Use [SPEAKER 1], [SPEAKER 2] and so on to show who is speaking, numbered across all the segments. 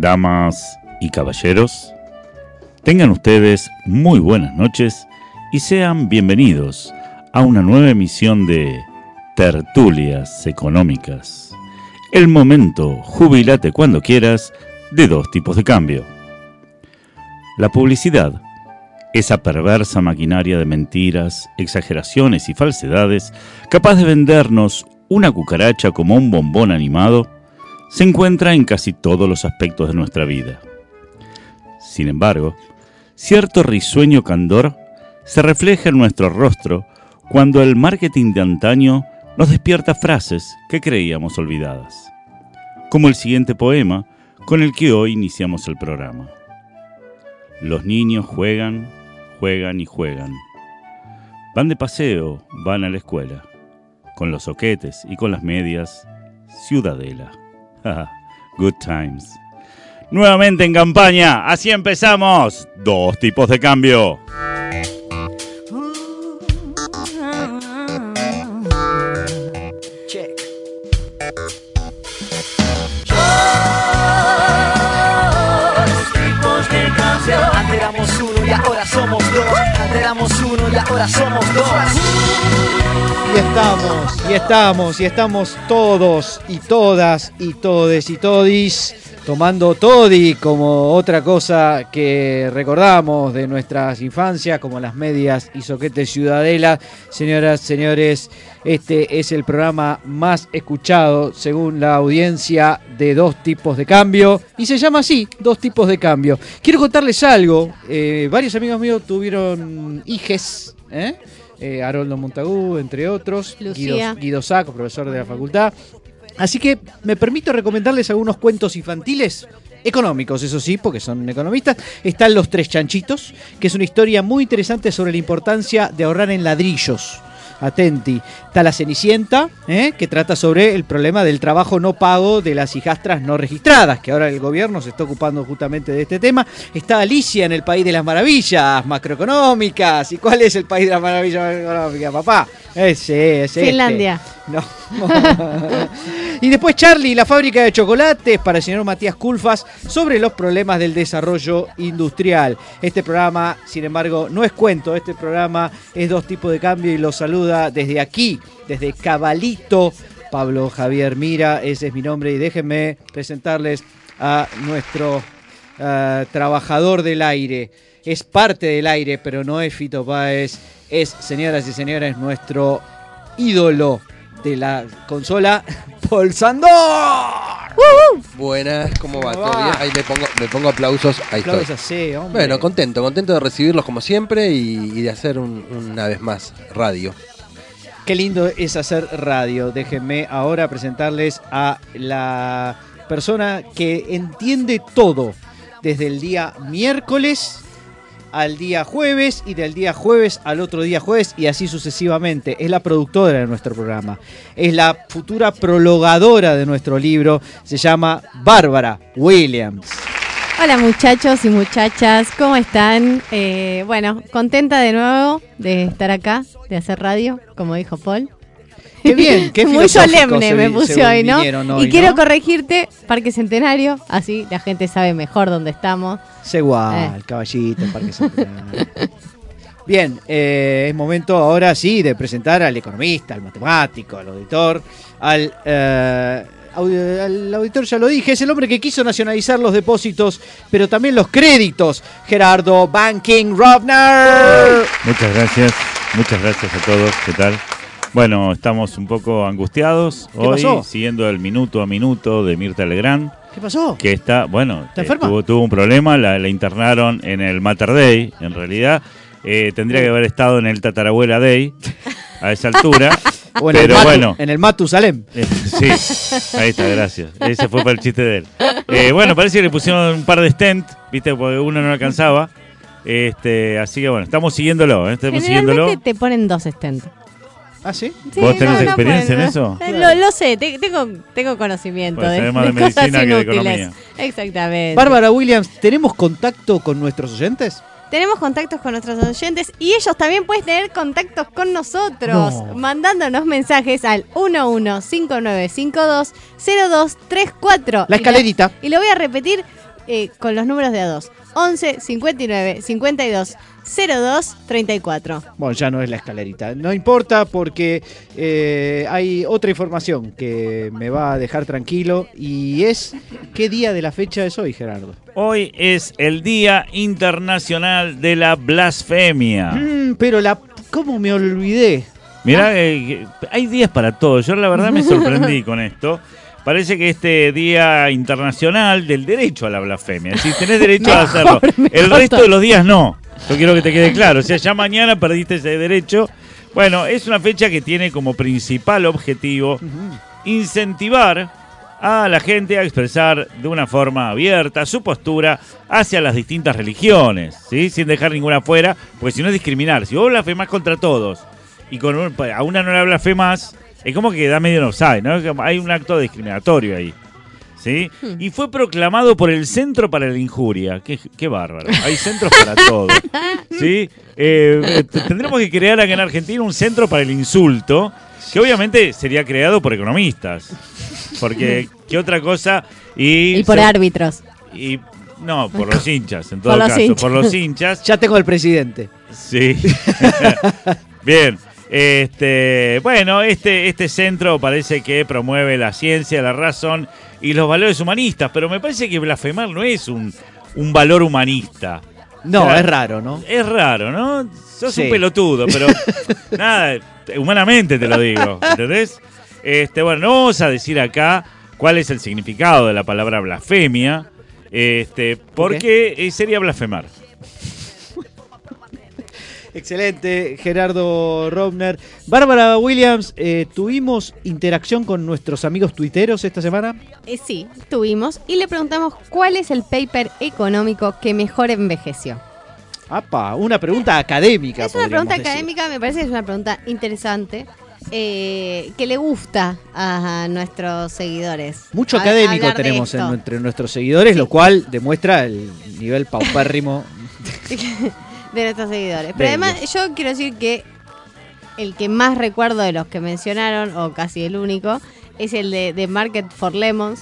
[SPEAKER 1] damas y caballeros, tengan ustedes muy buenas noches y sean bienvenidos a una nueva emisión de Tertulias Económicas. El momento, jubilate cuando quieras, de dos tipos de cambio. La publicidad, esa perversa maquinaria de mentiras, exageraciones y falsedades, capaz de vendernos una cucaracha como un bombón animado, se encuentra en casi todos los aspectos de nuestra vida. Sin embargo, cierto risueño candor se refleja en nuestro rostro cuando el marketing de antaño nos despierta frases que creíamos olvidadas, como el siguiente poema con el que hoy iniciamos el programa. Los niños juegan, juegan y juegan. Van de paseo, van a la escuela, con los soquetes y con las medias, ciudadela. Good times. Nuevamente en campaña, así empezamos. Dos tipos de cambio.
[SPEAKER 2] Check. Dos tipos de cambio. Antes éramos uno y ahora somos dos. Antes éramos uno y ahora somos dos.
[SPEAKER 3] Y estamos, y estamos, y estamos todos y todas y todes y todis tomando toddy como otra cosa que recordamos de nuestras infancias, como las medias y soquetes ciudadela. Señoras, señores, este es el programa más escuchado según la audiencia de dos tipos de cambio y se llama así, dos tipos de cambio. Quiero contarles algo, eh, varios amigos míos tuvieron hijes, ¿eh? Eh, Haroldo Montagú, entre otros. Guido, Guido Saco, profesor de la facultad. Así que me permito recomendarles algunos cuentos infantiles. Económicos, eso sí, porque son economistas. Están Los Tres Chanchitos, que es una historia muy interesante sobre la importancia de ahorrar en ladrillos. Atenti. Está La Cenicienta, ¿eh? que trata sobre el problema del trabajo no pago de las hijastras no registradas, que ahora el gobierno se está ocupando justamente de este tema. Está Alicia en el País de las Maravillas macroeconómicas. ¿Y cuál es el País de las Maravillas macroeconómicas, papá? Ese.
[SPEAKER 4] Finlandia.
[SPEAKER 3] No. y después Charlie, la fábrica de chocolates para el señor Matías Culfas sobre los problemas del desarrollo industrial. Este programa, sin embargo, no es cuento, este programa es dos tipos de cambio y los saluda desde aquí, desde Cabalito. Pablo Javier Mira, ese es mi nombre y déjenme presentarles a nuestro eh, trabajador del aire. Es parte del aire, pero no es Fito Páez. Es, señoras y señores, nuestro ídolo de la consola, Paul Sandor.
[SPEAKER 5] Buenas, ¿cómo va?
[SPEAKER 3] ¿Cómo
[SPEAKER 5] ¿Todo
[SPEAKER 3] va?
[SPEAKER 5] bien? Ahí me pongo, me pongo aplausos. Ahí
[SPEAKER 3] Aplausos
[SPEAKER 5] estoy.
[SPEAKER 3] así, hombre.
[SPEAKER 5] Bueno, contento, contento de recibirlos como siempre y, y de hacer un- una vez más radio.
[SPEAKER 3] Qué lindo es hacer radio. Déjenme ahora presentarles a la persona que entiende todo, desde el día miércoles al día jueves y del día jueves al otro día jueves y así sucesivamente. Es la productora de nuestro programa. Es la futura prologadora de nuestro libro. Se llama Bárbara Williams.
[SPEAKER 4] Hola muchachos y muchachas, ¿cómo están? Eh, bueno, contenta de nuevo de estar acá, de hacer radio, como dijo Paul.
[SPEAKER 3] Qué bien, qué
[SPEAKER 4] Muy solemne
[SPEAKER 3] se
[SPEAKER 4] me puse
[SPEAKER 3] se
[SPEAKER 4] hoy, ¿no?
[SPEAKER 3] hoy,
[SPEAKER 4] y quiero
[SPEAKER 3] ¿no?
[SPEAKER 4] corregirte, Parque Centenario, así la gente sabe mejor dónde estamos.
[SPEAKER 3] Igual,
[SPEAKER 4] Eh.
[SPEAKER 3] caballito, el Parque Centenario. Bien, eh, es momento ahora sí de presentar al economista, al matemático, al auditor, al, eh, al auditor, ya lo dije, es el hombre que quiso nacionalizar los depósitos, pero también los créditos, Gerardo Banking Robner.
[SPEAKER 1] Muchas gracias, muchas gracias a todos. ¿Qué tal? Bueno, estamos un poco angustiados
[SPEAKER 3] ¿Qué
[SPEAKER 1] hoy,
[SPEAKER 3] pasó?
[SPEAKER 1] siguiendo el minuto a minuto de Mirta Legrand,
[SPEAKER 3] ¿Qué pasó?
[SPEAKER 1] que está, bueno,
[SPEAKER 3] ¿Está
[SPEAKER 1] eh,
[SPEAKER 3] enferma?
[SPEAKER 1] tuvo, tuvo un problema, la, la internaron en el Mater Day, en realidad. Eh, tendría que haber estado en el Tatarabuela Day a esa altura.
[SPEAKER 3] O en, el
[SPEAKER 1] pero
[SPEAKER 3] Matu-
[SPEAKER 1] bueno,
[SPEAKER 3] en el Matusalem.
[SPEAKER 1] Eh, sí, ahí está, gracias. Ese fue para el chiste de él. Eh, bueno, parece que le pusieron un par de stent, viste, porque uno no alcanzaba. Este, así que bueno, estamos siguiéndolo, ¿eh? estamos siguiéndolo.
[SPEAKER 4] Generalmente te ponen dos stents.
[SPEAKER 3] ¿Ah, sí?
[SPEAKER 4] Sí,
[SPEAKER 1] ¿Vos tenés
[SPEAKER 4] no, no
[SPEAKER 1] experiencia en eso?
[SPEAKER 4] eh, Lo, lo sé, te- tengo, tengo conocimiento
[SPEAKER 1] Pues
[SPEAKER 4] de,
[SPEAKER 1] más de
[SPEAKER 4] de cosas
[SPEAKER 1] medicina que de economía.
[SPEAKER 4] Exactamente.
[SPEAKER 3] Bárbara Williams, ¿tenemos contacto con nuestros oyentes?
[SPEAKER 4] Tenemos contactos con nuestros oyentes y ellos también pueden tener contactos con nosotros,
[SPEAKER 3] No.
[SPEAKER 4] mandándonos mensajes al 1159520234.
[SPEAKER 3] La escalerita.
[SPEAKER 4] Y lo, y lo voy a repetir eh, con los números de a 2. 11 59 52 02 34.
[SPEAKER 3] Bueno, ya no es la escalerita. No importa porque eh, hay otra información que me va a dejar tranquilo y es qué día de la fecha es hoy, Gerardo.
[SPEAKER 1] Hoy es el Día Internacional de la Blasfemia.
[SPEAKER 3] Mm, pero la... ¿Cómo me olvidé?
[SPEAKER 1] Mirá, eh, hay días para todo. Yo la verdad me sorprendí con esto. Parece que este Día Internacional del Derecho a la Blasfemia. Decir, tenés derecho a hacerlo. El resto de los días no. Yo quiero que te quede claro. O sea, ya mañana perdiste ese derecho. Bueno, es una fecha que tiene como principal objetivo incentivar a la gente a expresar de una forma abierta su postura hacia las distintas religiones, ¿sí? sin dejar ninguna fuera, porque si no es discriminar. Si vos blasfemás contra todos y con un- a una no la blasfemás, es como que da medio no sabe, ¿no? Hay un acto discriminatorio ahí. ¿Sí? Y fue proclamado por el Centro para la Injuria. Qué, qué bárbaro. Hay centros para todo. ¿Sí? Eh, eh, tendremos que crear acá en Argentina un centro para el insulto, que obviamente sería creado por economistas. Porque, ¿qué otra cosa? Y,
[SPEAKER 4] Y por
[SPEAKER 1] se-
[SPEAKER 4] árbitros.
[SPEAKER 1] y no, por los hinchas, en todo
[SPEAKER 4] Por los
[SPEAKER 1] caso.
[SPEAKER 4] hinchas.
[SPEAKER 1] Por los hinchas.
[SPEAKER 3] Ya tengo el presidente.
[SPEAKER 1] Sí. Bien. Este, bueno, este, este centro parece que promueve la ciencia, la razón y los valores humanistas, pero me parece que blasfemar no es un, un valor humanista.
[SPEAKER 3] No, es raro, ¿no?
[SPEAKER 1] Es raro, ¿no? Sos
[SPEAKER 3] Sí.
[SPEAKER 1] un pelotudo, pero nada, humanamente te lo digo, ¿entendés? Este, bueno, no vamos a decir acá cuál es el significado de la palabra blasfemia, este, porque eh, sería blasfemar.
[SPEAKER 3] Excelente, Gerardo Robner. Bárbara Williams, eh, ¿tuvimos interacción con nuestros amigos tuiteros esta semana?
[SPEAKER 4] Eh, sí, tuvimos y le preguntamos cuál es el paper económico que mejor envejeció.
[SPEAKER 3] Apa, una pregunta académica.
[SPEAKER 4] Es una pregunta
[SPEAKER 3] decir.
[SPEAKER 4] académica, me parece que es una pregunta interesante. eh, que le gusta a nuestros seguidores.
[SPEAKER 3] Mucho
[SPEAKER 4] A-
[SPEAKER 3] académico tenemos en- entre nuestros seguidores, lo cual demuestra el nivel paupérrimo.
[SPEAKER 4] de nuestros seguidores. Pero
[SPEAKER 3] De
[SPEAKER 4] además, yo quiero decir que el que más recuerdo de los que mencionaron, o casi el único, es el de, de Market for Lemons,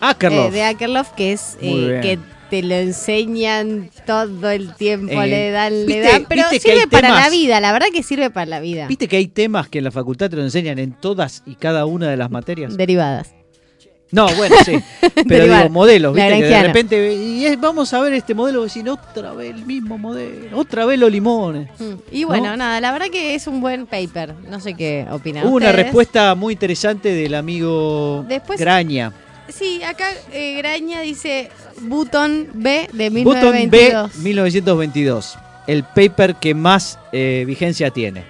[SPEAKER 3] Akerlof.
[SPEAKER 4] eh, de Akerlof, que es eh, que te lo enseñan todo el tiempo,
[SPEAKER 3] Eh,
[SPEAKER 4] le dan, le
[SPEAKER 3] ¿viste-
[SPEAKER 4] dan, pero sirve para la vida, la verdad que sirve para la vida.
[SPEAKER 3] ¿Viste que hay temas que en la facultad te lo enseñan en todas y cada una de las materias?
[SPEAKER 4] Derivadas.
[SPEAKER 3] No, bueno, sí. Pero digo, modelos, ¿viste? Que de repente, y es- vamos a ver este modelo, decir, otra vez el mismo modelo, otra vez los limones.
[SPEAKER 4] Mm. Y bueno,
[SPEAKER 3] ¿No?
[SPEAKER 4] nada, la verdad que es un buen paper. No sé qué opinan
[SPEAKER 3] Hubo una respuesta muy interesante del amigo
[SPEAKER 4] Después-
[SPEAKER 3] Graña.
[SPEAKER 4] Sí, acá eh, Graña dice Button B de
[SPEAKER 3] Button B
[SPEAKER 4] 1922.
[SPEAKER 3] 1922. El paper que más eh, vigencia tiene.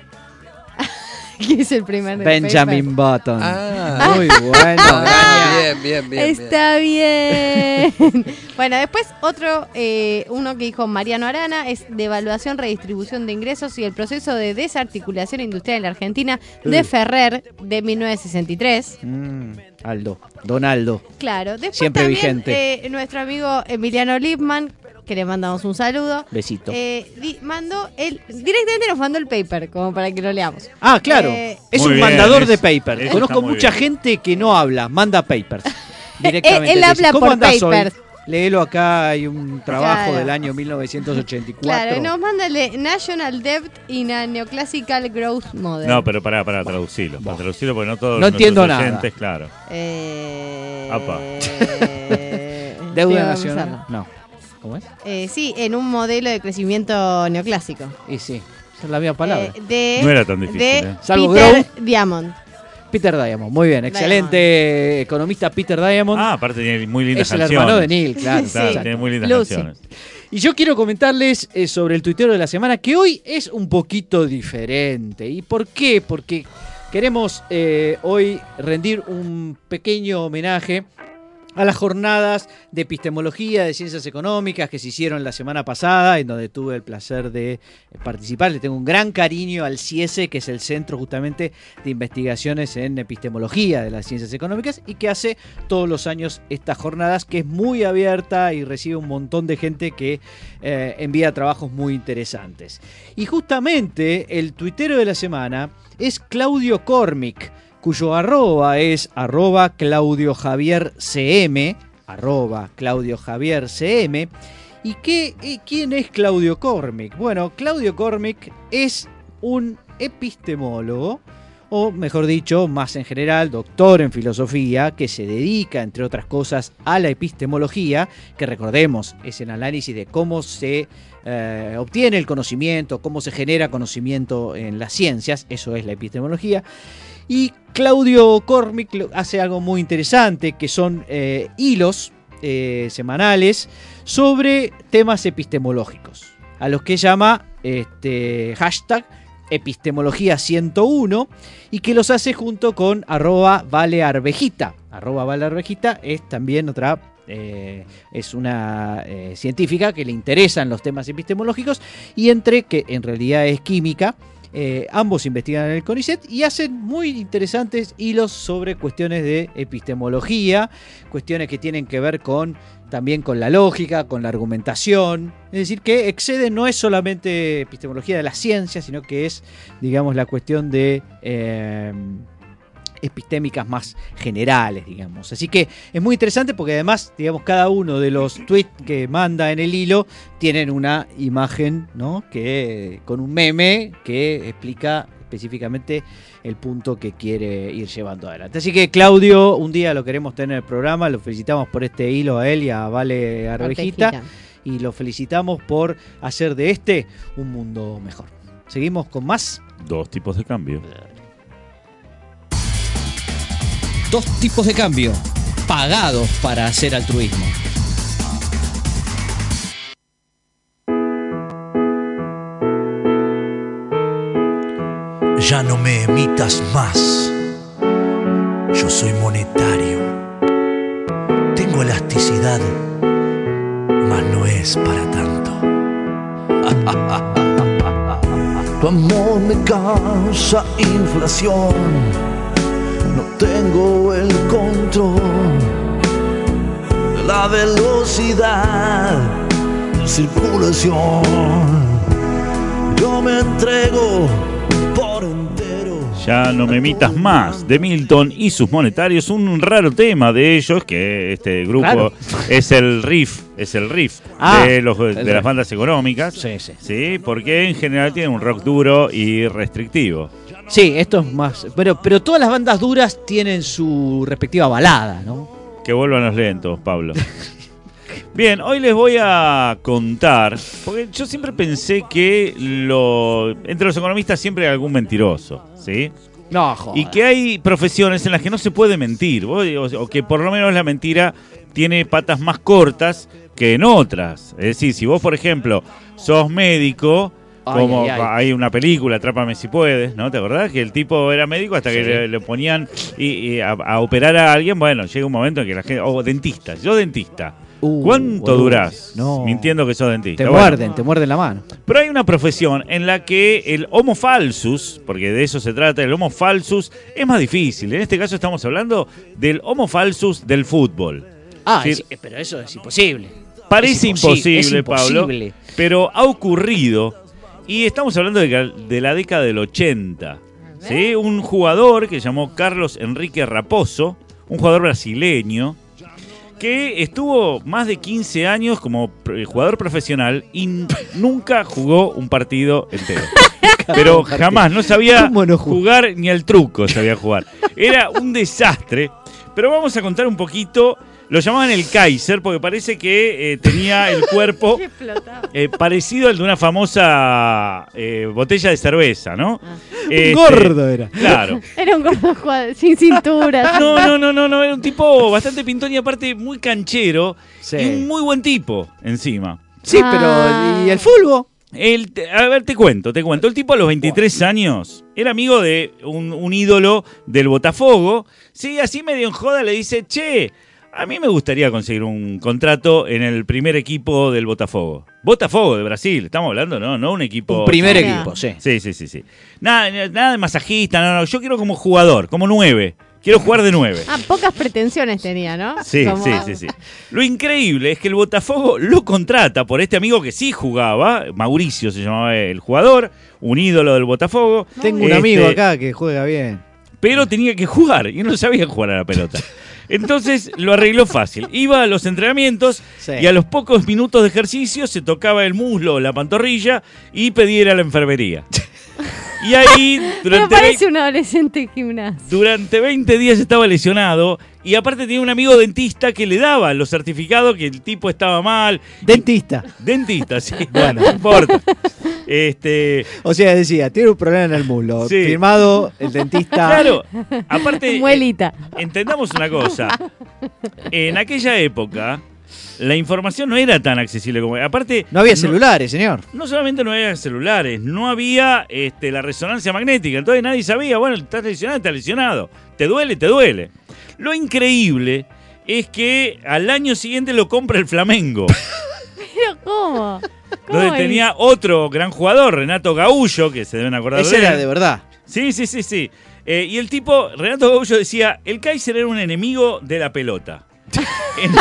[SPEAKER 4] que es el primer del
[SPEAKER 3] Benjamin Button.
[SPEAKER 5] Ah,
[SPEAKER 3] Muy bueno,
[SPEAKER 5] Ah, bien, bien, bien.
[SPEAKER 4] Está bien. bueno, después otro, eh, uno que dijo Mariano Arana, es de evaluación, redistribución de ingresos y el proceso de desarticulación industrial en la Argentina de. Ferrer de 1963.
[SPEAKER 3] Mm, Aldo, Donaldo.
[SPEAKER 4] Claro, después
[SPEAKER 3] Siempre
[SPEAKER 4] también
[SPEAKER 3] vigente.
[SPEAKER 4] eh, nuestro amigo Emiliano Lipman, que le mandamos un saludo.
[SPEAKER 3] Besito.
[SPEAKER 4] eh, di- mandó el directamente nos mandó el paper como para que lo leamos.
[SPEAKER 3] Ah, claro.
[SPEAKER 4] Eh,
[SPEAKER 3] es
[SPEAKER 1] Muy
[SPEAKER 3] un
[SPEAKER 1] bien,
[SPEAKER 3] mandador
[SPEAKER 1] es-
[SPEAKER 3] de papers.
[SPEAKER 1] eso
[SPEAKER 3] Conozco
[SPEAKER 1] está muy
[SPEAKER 3] mucha
[SPEAKER 1] bien.
[SPEAKER 3] gente que no habla, manda papers. Directamente.
[SPEAKER 4] él
[SPEAKER 3] Te
[SPEAKER 4] habla
[SPEAKER 3] ¿Cómo
[SPEAKER 4] por
[SPEAKER 3] andás hoy?
[SPEAKER 4] papers.
[SPEAKER 3] Léelo acá, hay un trabajo
[SPEAKER 4] Claro.
[SPEAKER 3] del año 1984.
[SPEAKER 4] Claro, nos manda el de National Debt in a Neoclassical Growth Model.
[SPEAKER 1] No, pero pará, pará, traducilo. Para traducirlo porque no todos
[SPEAKER 3] No
[SPEAKER 1] nuestros
[SPEAKER 3] entiendo nada.
[SPEAKER 1] oyentes, claro.
[SPEAKER 4] Eh,
[SPEAKER 1] Apa.
[SPEAKER 3] Deuda
[SPEAKER 4] tengo que
[SPEAKER 3] nacional.
[SPEAKER 4] pensarlo.
[SPEAKER 3] No. ¿Cómo es?
[SPEAKER 4] Eh, sí, en un modelo de crecimiento neoclásico.
[SPEAKER 3] Y sí, esa es la misma palabra.
[SPEAKER 4] Eh, de,
[SPEAKER 1] No era tan difícil,
[SPEAKER 4] De
[SPEAKER 1] eh.
[SPEAKER 3] Salvo
[SPEAKER 4] Peter Diamond.
[SPEAKER 3] Peter Diamond, muy bien. Excelente economista Peter Diamond.
[SPEAKER 1] Ah, aparte tiene muy lindas
[SPEAKER 3] es el
[SPEAKER 1] canciones.
[SPEAKER 3] hermano de Neil, claro.
[SPEAKER 4] Sí.
[SPEAKER 1] Claro,
[SPEAKER 3] exacto.
[SPEAKER 1] tiene muy lindas
[SPEAKER 4] Lucy.
[SPEAKER 1] canciones.
[SPEAKER 3] Y yo quiero comentarles eh, sobre el tuitero de la semana, que hoy es un poquito diferente. ¿Y por qué? Porque queremos eh, hoy rendir un pequeño homenaje a las jornadas de epistemología, de ciencias económicas que se hicieron la semana pasada, en donde tuve el placer de eh, participar. Le tengo un gran cariño al CIESE, que es el Centro justamente de Investigaciones en Epistemología de las Ciencias Económicas, y que hace todos los años estas jornadas, que es muy abierta y recibe un montón de gente que eh, envía trabajos muy interesantes. Y justamente el tuitero de la semana es Claudio Cormick, cuyo arroba es arroba Claudio Javier arroba Claudio Javier. ¿Y qué, eh, quién es Claudio Cormick? Bueno, Claudio Cormick es un epistemólogo, o mejor dicho, más en general, doctor en filosofía, que se dedica, entre otras cosas, a la epistemología, que recordemos, es el análisis de cómo se eh, obtiene el conocimiento, cómo se genera conocimiento en las ciencias, eso es la epistemología. Y Claudio Cormick lo- hace algo muy interesante, que son eh, hilos eh, semanales sobre temas epistemológicos, a los que llama este, hashtag epistemología 101 y que los hace junto con arroba valearvejita. Arroba valearvejita es también otra... eh, es una científica que le interesan los temas epistemológicos y entre que en realidad es química eh, ambos investigan en el CONICET y hacen muy interesantes hilos sobre cuestiones de epistemología, cuestiones que tienen que ver con también con la lógica, con la argumentación. Es decir, que excede no es solamente epistemología de la ciencia, sino que es, digamos, la cuestión de eh, epistémicas más generales, digamos. Así que es muy interesante porque además, digamos, cada uno de los tweets que manda en el hilo tienen una imagen, ¿no? Que con un meme que explica específicamente el punto que quiere ir llevando adelante. Así que Claudio, un día lo queremos tener en el programa, lo felicitamos por este hilo a él y a Vale Arvejita y lo felicitamos por hacer de este un mundo mejor. Seguimos con más.
[SPEAKER 1] Dos tipos de cambio.
[SPEAKER 3] Dos tipos de cambio pagados para hacer altruismo.
[SPEAKER 6] Ya no me emitas más. Yo soy monetario. Tengo elasticidad, mas no es para tanto. Tu amor me causa inflación. Tengo el control de la velocidad de circulación. Yo me entrego por entero.
[SPEAKER 1] Ya no me emitas más de Milton y sus monetarios, un raro tema de ellos, que este grupo es el riff, es el riff
[SPEAKER 3] Ah,
[SPEAKER 1] de, los, de
[SPEAKER 3] el
[SPEAKER 1] las bandas económicas.
[SPEAKER 3] Sí, sí.
[SPEAKER 1] Sí, porque en general tienen un rock duro y restrictivo.
[SPEAKER 3] Sí, esto es más. Pero, pero todas las bandas duras tienen su respectiva balada, ¿no?
[SPEAKER 1] Que vuelvan los lentos, Pablo. Bien, hoy les voy a contar, porque yo siempre pensé que lo, entre los economistas siempre hay algún mentiroso, ¿sí?
[SPEAKER 3] No, joder.
[SPEAKER 1] Y que hay profesiones en las que no se puede mentir, o, que por lo menos la mentira tiene patas más cortas que en otras. Es decir, si vos, por ejemplo, sos médico,
[SPEAKER 3] Ay,
[SPEAKER 1] como
[SPEAKER 3] ay, ay.
[SPEAKER 1] hay una película, Atrápame si puedes, ¿no? ¿Te acordás? Que el tipo era médico hasta que
[SPEAKER 3] Sí.
[SPEAKER 1] le, le ponían y, y a, a operar a alguien. Bueno, llega un momento en que la gente. O dentista, yo dentista.
[SPEAKER 3] Uh,
[SPEAKER 1] ¿Cuánto durás
[SPEAKER 3] No.
[SPEAKER 1] mintiendo que sos dentista?
[SPEAKER 3] Te
[SPEAKER 1] Bueno,
[SPEAKER 3] muerden, te muerden la mano.
[SPEAKER 1] pero hay una profesión en la que el homo falsus, porque de eso se trata, el homo falsus es más difícil. En este caso estamos hablando del homo falsus del fútbol.
[SPEAKER 3] Ah,
[SPEAKER 1] Sí.
[SPEAKER 3] es- pero eso es imposible.
[SPEAKER 1] Parece
[SPEAKER 3] Es
[SPEAKER 1] imposible,
[SPEAKER 3] es
[SPEAKER 1] Pablo,
[SPEAKER 3] imposible.
[SPEAKER 1] pero ha ocurrido y estamos hablando de, la década del 80. ¿sí? Un jugador que se llamó Carlos Enrique Raposo, un jugador brasileño, que estuvo más de 15 años como pr- jugador profesional y nunca jugó un partido entero. Pero jamás, no sabía jugar ni al truco sabía jugar. Era un desastre. Pero vamos a contar un poquito. Lo llamaban el Kaiser porque parece que eh, tenía el cuerpo eh, parecido al de una famosa eh, botella de cerveza, ¿no?
[SPEAKER 4] Ah.
[SPEAKER 1] Este,
[SPEAKER 3] gordo era.
[SPEAKER 1] Claro.
[SPEAKER 4] Era un gordo sin cintura.
[SPEAKER 1] No, no, no, no, no, era un tipo bastante pintón y aparte muy canchero
[SPEAKER 3] Sí.
[SPEAKER 1] y un muy buen tipo encima.
[SPEAKER 3] Sí,
[SPEAKER 4] Ah.
[SPEAKER 3] pero ¿y el fútbol?
[SPEAKER 1] El, a ver, te cuento, te cuento. El tipo a los 23 años era amigo de un, un ídolo del Botafogo. Sí, así medio en joda le dice, che, a mí me gustaría conseguir un contrato en el primer equipo del Botafogo. Botafogo de Brasil, estamos hablando, ¿no? No un equipo...
[SPEAKER 3] Un primer equipo, sí.
[SPEAKER 1] Sí, sí, sí, sí. Nada, nada de masajista, no, no. Yo quiero como jugador, como nueve. Quiero jugar de nueve.
[SPEAKER 4] Ah, pocas pretensiones tenía, ¿no?
[SPEAKER 1] Sí,
[SPEAKER 4] Como-
[SPEAKER 1] sí, sí, sí. Lo increíble es que el Botafogo lo contrata por este amigo que sí jugaba, Mauricio se llamaba el jugador, un ídolo del Botafogo.
[SPEAKER 3] Tengo un
[SPEAKER 1] Este,
[SPEAKER 3] amigo acá que juega bien.
[SPEAKER 1] Pero tenía que jugar y no sabía jugar a la pelota. Entonces lo arregló fácil. Iba a los entrenamientos
[SPEAKER 3] Sí.
[SPEAKER 1] y a los pocos minutos de ejercicio se tocaba el muslo o la pantorrilla y pedía ir a la enfermería. Y ahí,
[SPEAKER 4] Me
[SPEAKER 1] durante,
[SPEAKER 4] parece
[SPEAKER 1] vei-
[SPEAKER 4] un adolescente gimnasio.
[SPEAKER 1] durante 20 días estaba lesionado y aparte tenía un amigo dentista que le daba los certificados que el tipo estaba mal.
[SPEAKER 3] Dentista.
[SPEAKER 1] Dentista, sí, bueno, no importa. Este,
[SPEAKER 3] O sea, decía, tiene un problema en el muslo.
[SPEAKER 1] Sí.
[SPEAKER 3] Firmado el dentista.
[SPEAKER 1] claro, aparte, eh,
[SPEAKER 4] Muelita.
[SPEAKER 1] entendamos una cosa. En aquella época, la información no era tan accesible como. Aparte.
[SPEAKER 3] No había celulares, señor.
[SPEAKER 1] No solamente no había celulares, no había este, la resonancia magnética. Entonces nadie sabía, bueno, estás lesionado, estás lesionado. Te duele, te duele. Lo increíble es que al año siguiente lo compra el Flamengo,
[SPEAKER 4] ¿Pero cómo? ¿Cómo
[SPEAKER 1] donde
[SPEAKER 4] es?
[SPEAKER 1] tenía otro gran jugador, Renato Gaullo, que se deben acordar
[SPEAKER 3] Ese
[SPEAKER 1] de él.
[SPEAKER 3] era de verdad.
[SPEAKER 1] Sí, sí, sí, sí. Eh, y el tipo, Renato Gaullo decía, el Kaiser era un enemigo de la pelota. En,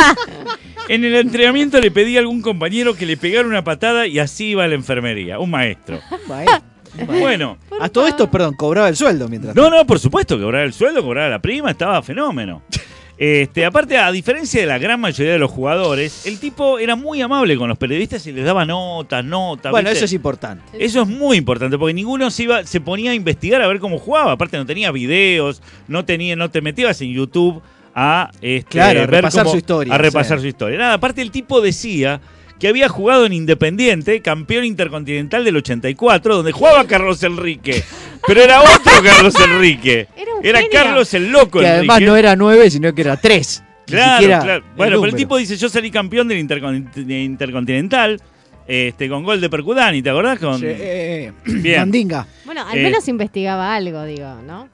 [SPEAKER 1] en el entrenamiento le pedí a algún compañero que le pegara una patada y así iba a la enfermería, un maestro.
[SPEAKER 3] Maestro.
[SPEAKER 1] Bueno,
[SPEAKER 3] A todo esto, perdón, cobraba el sueldo mientras.
[SPEAKER 1] no, no, por supuesto, cobraba el sueldo, cobraba la prima, estaba fenómeno. Este, aparte, a diferencia de la gran mayoría de los jugadores, el tipo era muy amable con los periodistas y les daba notas, notas.
[SPEAKER 3] Bueno,
[SPEAKER 1] ¿viste?
[SPEAKER 3] eso es importante.
[SPEAKER 1] Eso es muy importante porque ninguno se iba, se ponía a investigar a ver cómo jugaba. Aparte no tenía videos, no tenía, no te metías en YouTube a este,
[SPEAKER 3] Claro, a
[SPEAKER 1] ver
[SPEAKER 3] repasar
[SPEAKER 1] cómo-
[SPEAKER 3] su historia,
[SPEAKER 1] A repasar su historia. Nada, aparte el tipo decía que había jugado en Independiente, campeón intercontinental del 84, donde jugaba Carlos Enrique. Pero era otro Carlos Enrique.
[SPEAKER 4] Era un
[SPEAKER 1] Era. Carlos el loco
[SPEAKER 3] Que
[SPEAKER 1] Enrique.
[SPEAKER 3] además no era nueve, sino que era tres.
[SPEAKER 1] Claro, claro.
[SPEAKER 3] el
[SPEAKER 1] Bueno, pero el tipo dice, yo salí campeón del intercon- de Intercontinental, este, con gol de Percudani, ¿te acordás? Con,
[SPEAKER 3] Sí, eh,
[SPEAKER 1] Bien.
[SPEAKER 3] Mandinga.
[SPEAKER 4] Bueno, al
[SPEAKER 1] Eh.
[SPEAKER 4] menos investigaba algo, digo, ¿no?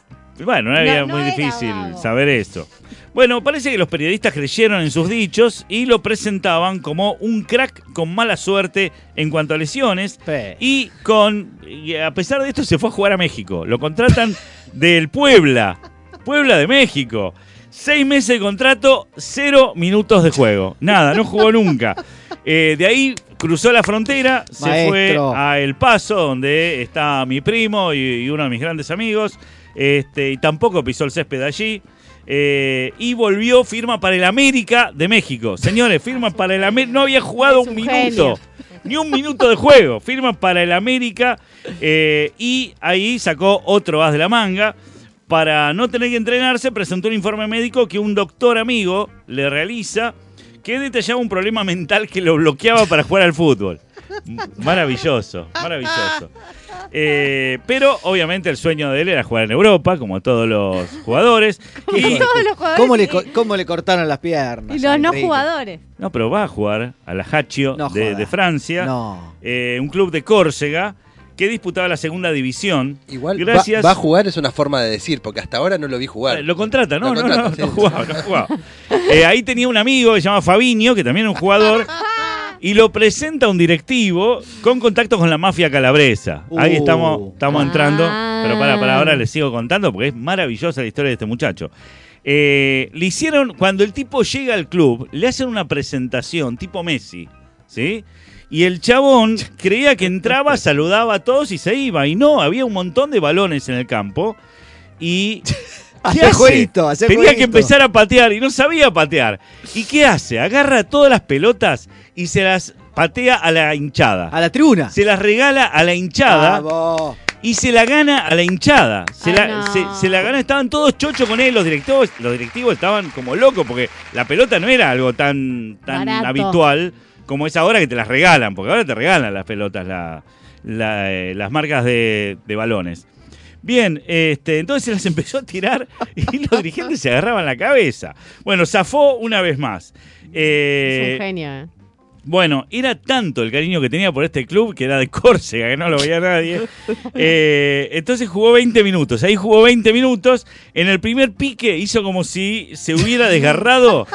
[SPEAKER 1] Bueno, no era
[SPEAKER 4] No, no
[SPEAKER 1] muy
[SPEAKER 4] era
[SPEAKER 1] difícil
[SPEAKER 4] vago.
[SPEAKER 1] saber eso. Bueno, parece que los periodistas creyeron en sus dichos y lo presentaban como un crack con mala suerte en cuanto a lesiones. Y con y a pesar de esto se fue a jugar a México. Lo contratan del Puebla. Puebla de México. Seis meses de contrato, cero minutos de juego. Nada, no jugó nunca. Eh, de ahí cruzó la frontera, se fue a El Paso, donde está mi primo y, y uno de mis grandes amigos. Este, y tampoco pisó el césped allí. Eh, y volvió, firma para el América de México. Señores, firma para el América. No había jugado un,
[SPEAKER 4] un
[SPEAKER 1] minuto. Ni un minuto de juego. Firma para el América. eh, y ahí sacó otro as de la manga. Para no tener que entrenarse, presentó un informe médico que un doctor amigo le realiza que detallaba un problema mental que lo bloqueaba para jugar al fútbol. Maravilloso, maravilloso. Eh, pero obviamente el sueño de él era jugar en Europa, como todos los jugadores. Y,
[SPEAKER 4] Todos los jugadores
[SPEAKER 3] ¿Cómo le, co- cómo le cortaron las piernas?
[SPEAKER 4] y los no
[SPEAKER 3] Enrique?
[SPEAKER 4] jugadores.
[SPEAKER 1] no, pero va a jugar a la Hachio
[SPEAKER 3] No
[SPEAKER 1] de, Francia,
[SPEAKER 3] No.
[SPEAKER 1] eh, un club de Córcega que disputaba la segunda división.
[SPEAKER 5] Igual va-
[SPEAKER 1] Gracias.
[SPEAKER 5] va, a jugar es una forma de decir, porque hasta ahora no lo vi jugar.
[SPEAKER 1] Eh, Lo contrata, no,
[SPEAKER 5] Lo
[SPEAKER 1] no, no,
[SPEAKER 5] contrata,
[SPEAKER 1] no,
[SPEAKER 5] sí.
[SPEAKER 1] jugaba, no jugaba. Eh, ahí tenía un amigo que se llama Fabinho, que también es un jugador, y lo presenta a un directivo con contacto con la mafia calabresa. Ahí
[SPEAKER 3] Uh.
[SPEAKER 1] estamos, estamos
[SPEAKER 4] Ah.
[SPEAKER 1] entrando, pero para, para ahora les sigo contando porque es maravillosa la historia de este muchacho. Eh, le hicieron, cuando el tipo llega al club, le hacen una presentación tipo Messi, ¿sí? Y el chabón creía que entraba, saludaba a todos y se iba. Y no, había un montón de balones en el campo. Y. ¿qué hace?
[SPEAKER 3] jueguito,
[SPEAKER 1] Tenía
[SPEAKER 3] jueguito.
[SPEAKER 1] que empezar a patear y no sabía patear. ¿Y qué hace? Agarra todas las pelotas y se las patea a la hinchada.
[SPEAKER 3] A la tribuna.
[SPEAKER 1] Se las regala a la hinchada
[SPEAKER 3] Vamos.
[SPEAKER 1] y se la gana a la hinchada. Se,
[SPEAKER 4] Ay,
[SPEAKER 1] la,
[SPEAKER 4] no.
[SPEAKER 1] se, se la gana, estaban todos chochos con él, los directivos, los directivos estaban como locos porque la pelota no era algo tan, tan
[SPEAKER 4] Barato.
[SPEAKER 1] habitual como es ahora que te las regalan, porque ahora te regalan las pelotas, la- la, eh, las marcas de, de balones. Bien, este, entonces se las empezó a tirar y los dirigentes se agarraban la cabeza. Bueno, zafó una vez más. Eh,
[SPEAKER 4] es un genio, ¿eh?
[SPEAKER 1] Bueno, era tanto el cariño que tenía por este club que era de Córcega, que no lo veía nadie. Eh, entonces jugó 20 minutos. Ahí jugó 20 minutos. En el primer pique hizo como si se hubiera desgarrado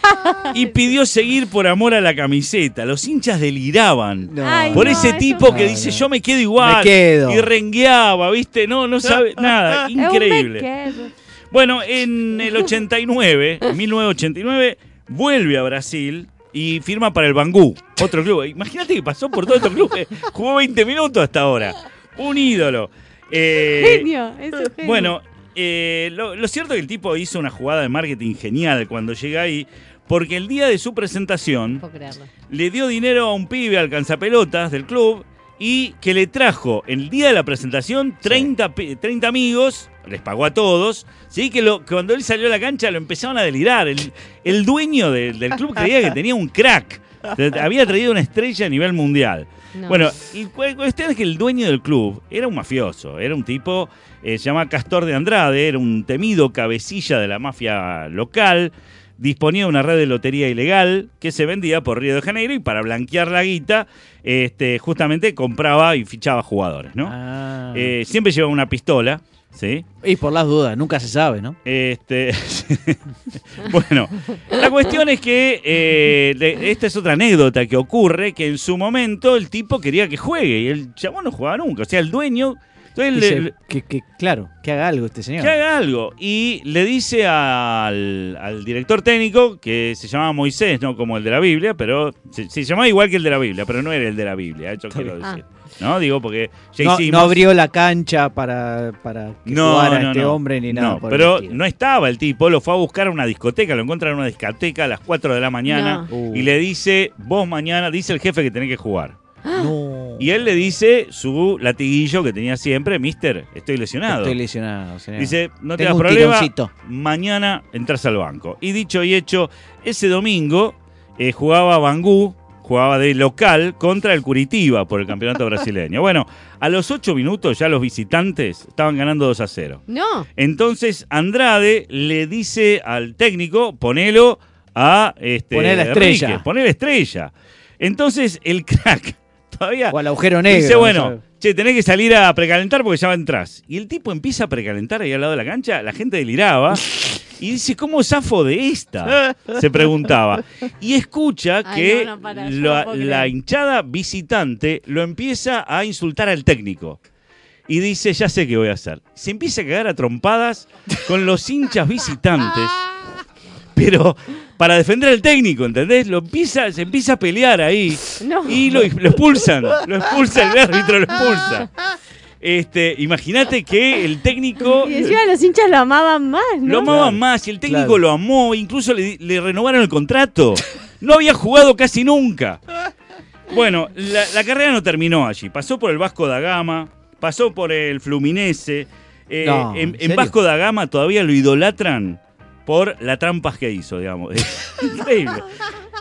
[SPEAKER 1] y pidió seguir por amor a la camiseta. Los hinchas deliraban.
[SPEAKER 3] No.
[SPEAKER 4] Ay,
[SPEAKER 1] Por
[SPEAKER 4] no,
[SPEAKER 1] ese tipo que dice yo me quedo igual.
[SPEAKER 3] Me quedo.
[SPEAKER 1] Y rengueaba, ¿viste? No, no sabe nada. Increíble. Bueno, en el 89, 1989, vuelve a Brasil y firma para el Bangú, otro club. Imagínate que pasó por todos estos clubes, jugó 20 minutos hasta ahora. Un ídolo. Eh,
[SPEAKER 4] Genio, es un genio.
[SPEAKER 1] bueno, eh, lo, lo cierto es que el tipo hizo una jugada de marketing genial cuando llega ahí, porque el día de su presentación
[SPEAKER 4] No
[SPEAKER 1] le dio dinero a un pibe al canzapelotas del club y que le trajo el día de la presentación 30, pi- 30 amigos, les pagó a todos, ¿sí? que, lo, que cuando él salió a la cancha lo empezaron a delirar. El, el dueño de- del club creía que tenía un crack, había traído una estrella a nivel mundial.
[SPEAKER 4] No.
[SPEAKER 1] Bueno, y cu- cuestión es que el dueño del club era un mafioso, era un tipo, eh, se llama Castor de Andrade, era un temido cabecilla de la mafia local, disponía de una red de lotería ilegal que se vendía por Río de Janeiro y para blanquear la guita, este, justamente compraba y fichaba jugadores, ¿no?
[SPEAKER 3] Ah.
[SPEAKER 1] Eh, siempre llevaba una pistola, ¿sí?
[SPEAKER 3] y por las dudas, nunca se sabe, ¿no?
[SPEAKER 1] Este, bueno, la cuestión es que eh, esta es otra anécdota que ocurre, que en su momento el tipo quería que juegue y el chabón no jugaba nunca. O sea, el dueño, entonces le-
[SPEAKER 3] Dice
[SPEAKER 1] le-
[SPEAKER 3] que, que, claro, que haga algo este señor.
[SPEAKER 1] que haga algo. Y le dice al, al director técnico, que se llamaba Moisés, no como el de la Biblia, pero se, se llamaba igual que el de la Biblia, pero no era el de la Biblia, eso quiero
[SPEAKER 4] bien.
[SPEAKER 1] decir. ¿No? Digo, porque ya
[SPEAKER 3] No,
[SPEAKER 1] hicimos...
[SPEAKER 3] no abrió la cancha para, para que jugara este hombre ni nada.
[SPEAKER 1] No,
[SPEAKER 3] por
[SPEAKER 1] pero no estaba el tipo, lo fue a buscar a una discoteca, lo encuentra en una discoteca a las 4 de la mañana
[SPEAKER 3] No. Uh.
[SPEAKER 1] y le dice, vos mañana, dice el jefe que tenés que jugar.
[SPEAKER 3] No.
[SPEAKER 1] Y él le dice su latiguillo que tenía siempre, mister, estoy lesionado.
[SPEAKER 3] Estoy lesionado, señor.
[SPEAKER 1] Dice, no te das problema,
[SPEAKER 3] tironcito.
[SPEAKER 1] mañana entras al banco. Y dicho y hecho, ese domingo eh, jugaba Bangú, jugaba de local contra el Curitiba por el campeonato brasileño. Bueno, a los 8 minutos ya los visitantes estaban ganando 2 a 0.
[SPEAKER 4] No.
[SPEAKER 1] Entonces Andrade le dice al técnico, ponelo a este,
[SPEAKER 3] Poné la estrella.
[SPEAKER 1] Enrique, poné la estrella. Entonces el crack todavía
[SPEAKER 3] O al agujero negro.
[SPEAKER 1] dice,
[SPEAKER 3] no
[SPEAKER 1] bueno, che, tenés que salir a precalentar porque ya va atrás. Y el tipo empieza a precalentar ahí al lado de la cancha, la gente deliraba. Y dice, ¿cómo zafo de esta? Se preguntaba. Y escucha
[SPEAKER 4] Ay,
[SPEAKER 1] que
[SPEAKER 4] no, no, para, yo
[SPEAKER 1] la, la hinchada visitante lo empieza a insultar al técnico. Y dice, ya sé qué voy a hacer. Se empieza a cagar a trompadas con los hinchas visitantes. Pero para defender al técnico, ¿entendés? Lo empieza, se empieza a pelear ahí.
[SPEAKER 4] No.
[SPEAKER 1] Y lo, lo expulsan. Lo expulsa el árbitro, lo expulsa. Este, imagínate que el técnico
[SPEAKER 4] Y encima los hinchas lo amaban más, ¿no?
[SPEAKER 1] lo amaban
[SPEAKER 3] Claro,
[SPEAKER 1] más y el técnico
[SPEAKER 3] claro.
[SPEAKER 1] lo amó, incluso le, le renovaron el contrato. No había jugado casi nunca. Bueno, la, la carrera no terminó allí. Pasó por el Vasco da Gama, pasó por el Fluminense. Eh,
[SPEAKER 3] No,
[SPEAKER 1] en,
[SPEAKER 3] ¿en
[SPEAKER 1] en
[SPEAKER 3] serio?
[SPEAKER 1] Vasco da Gama todavía lo idolatran por la trampas que hizo, digamos. Es Increíble.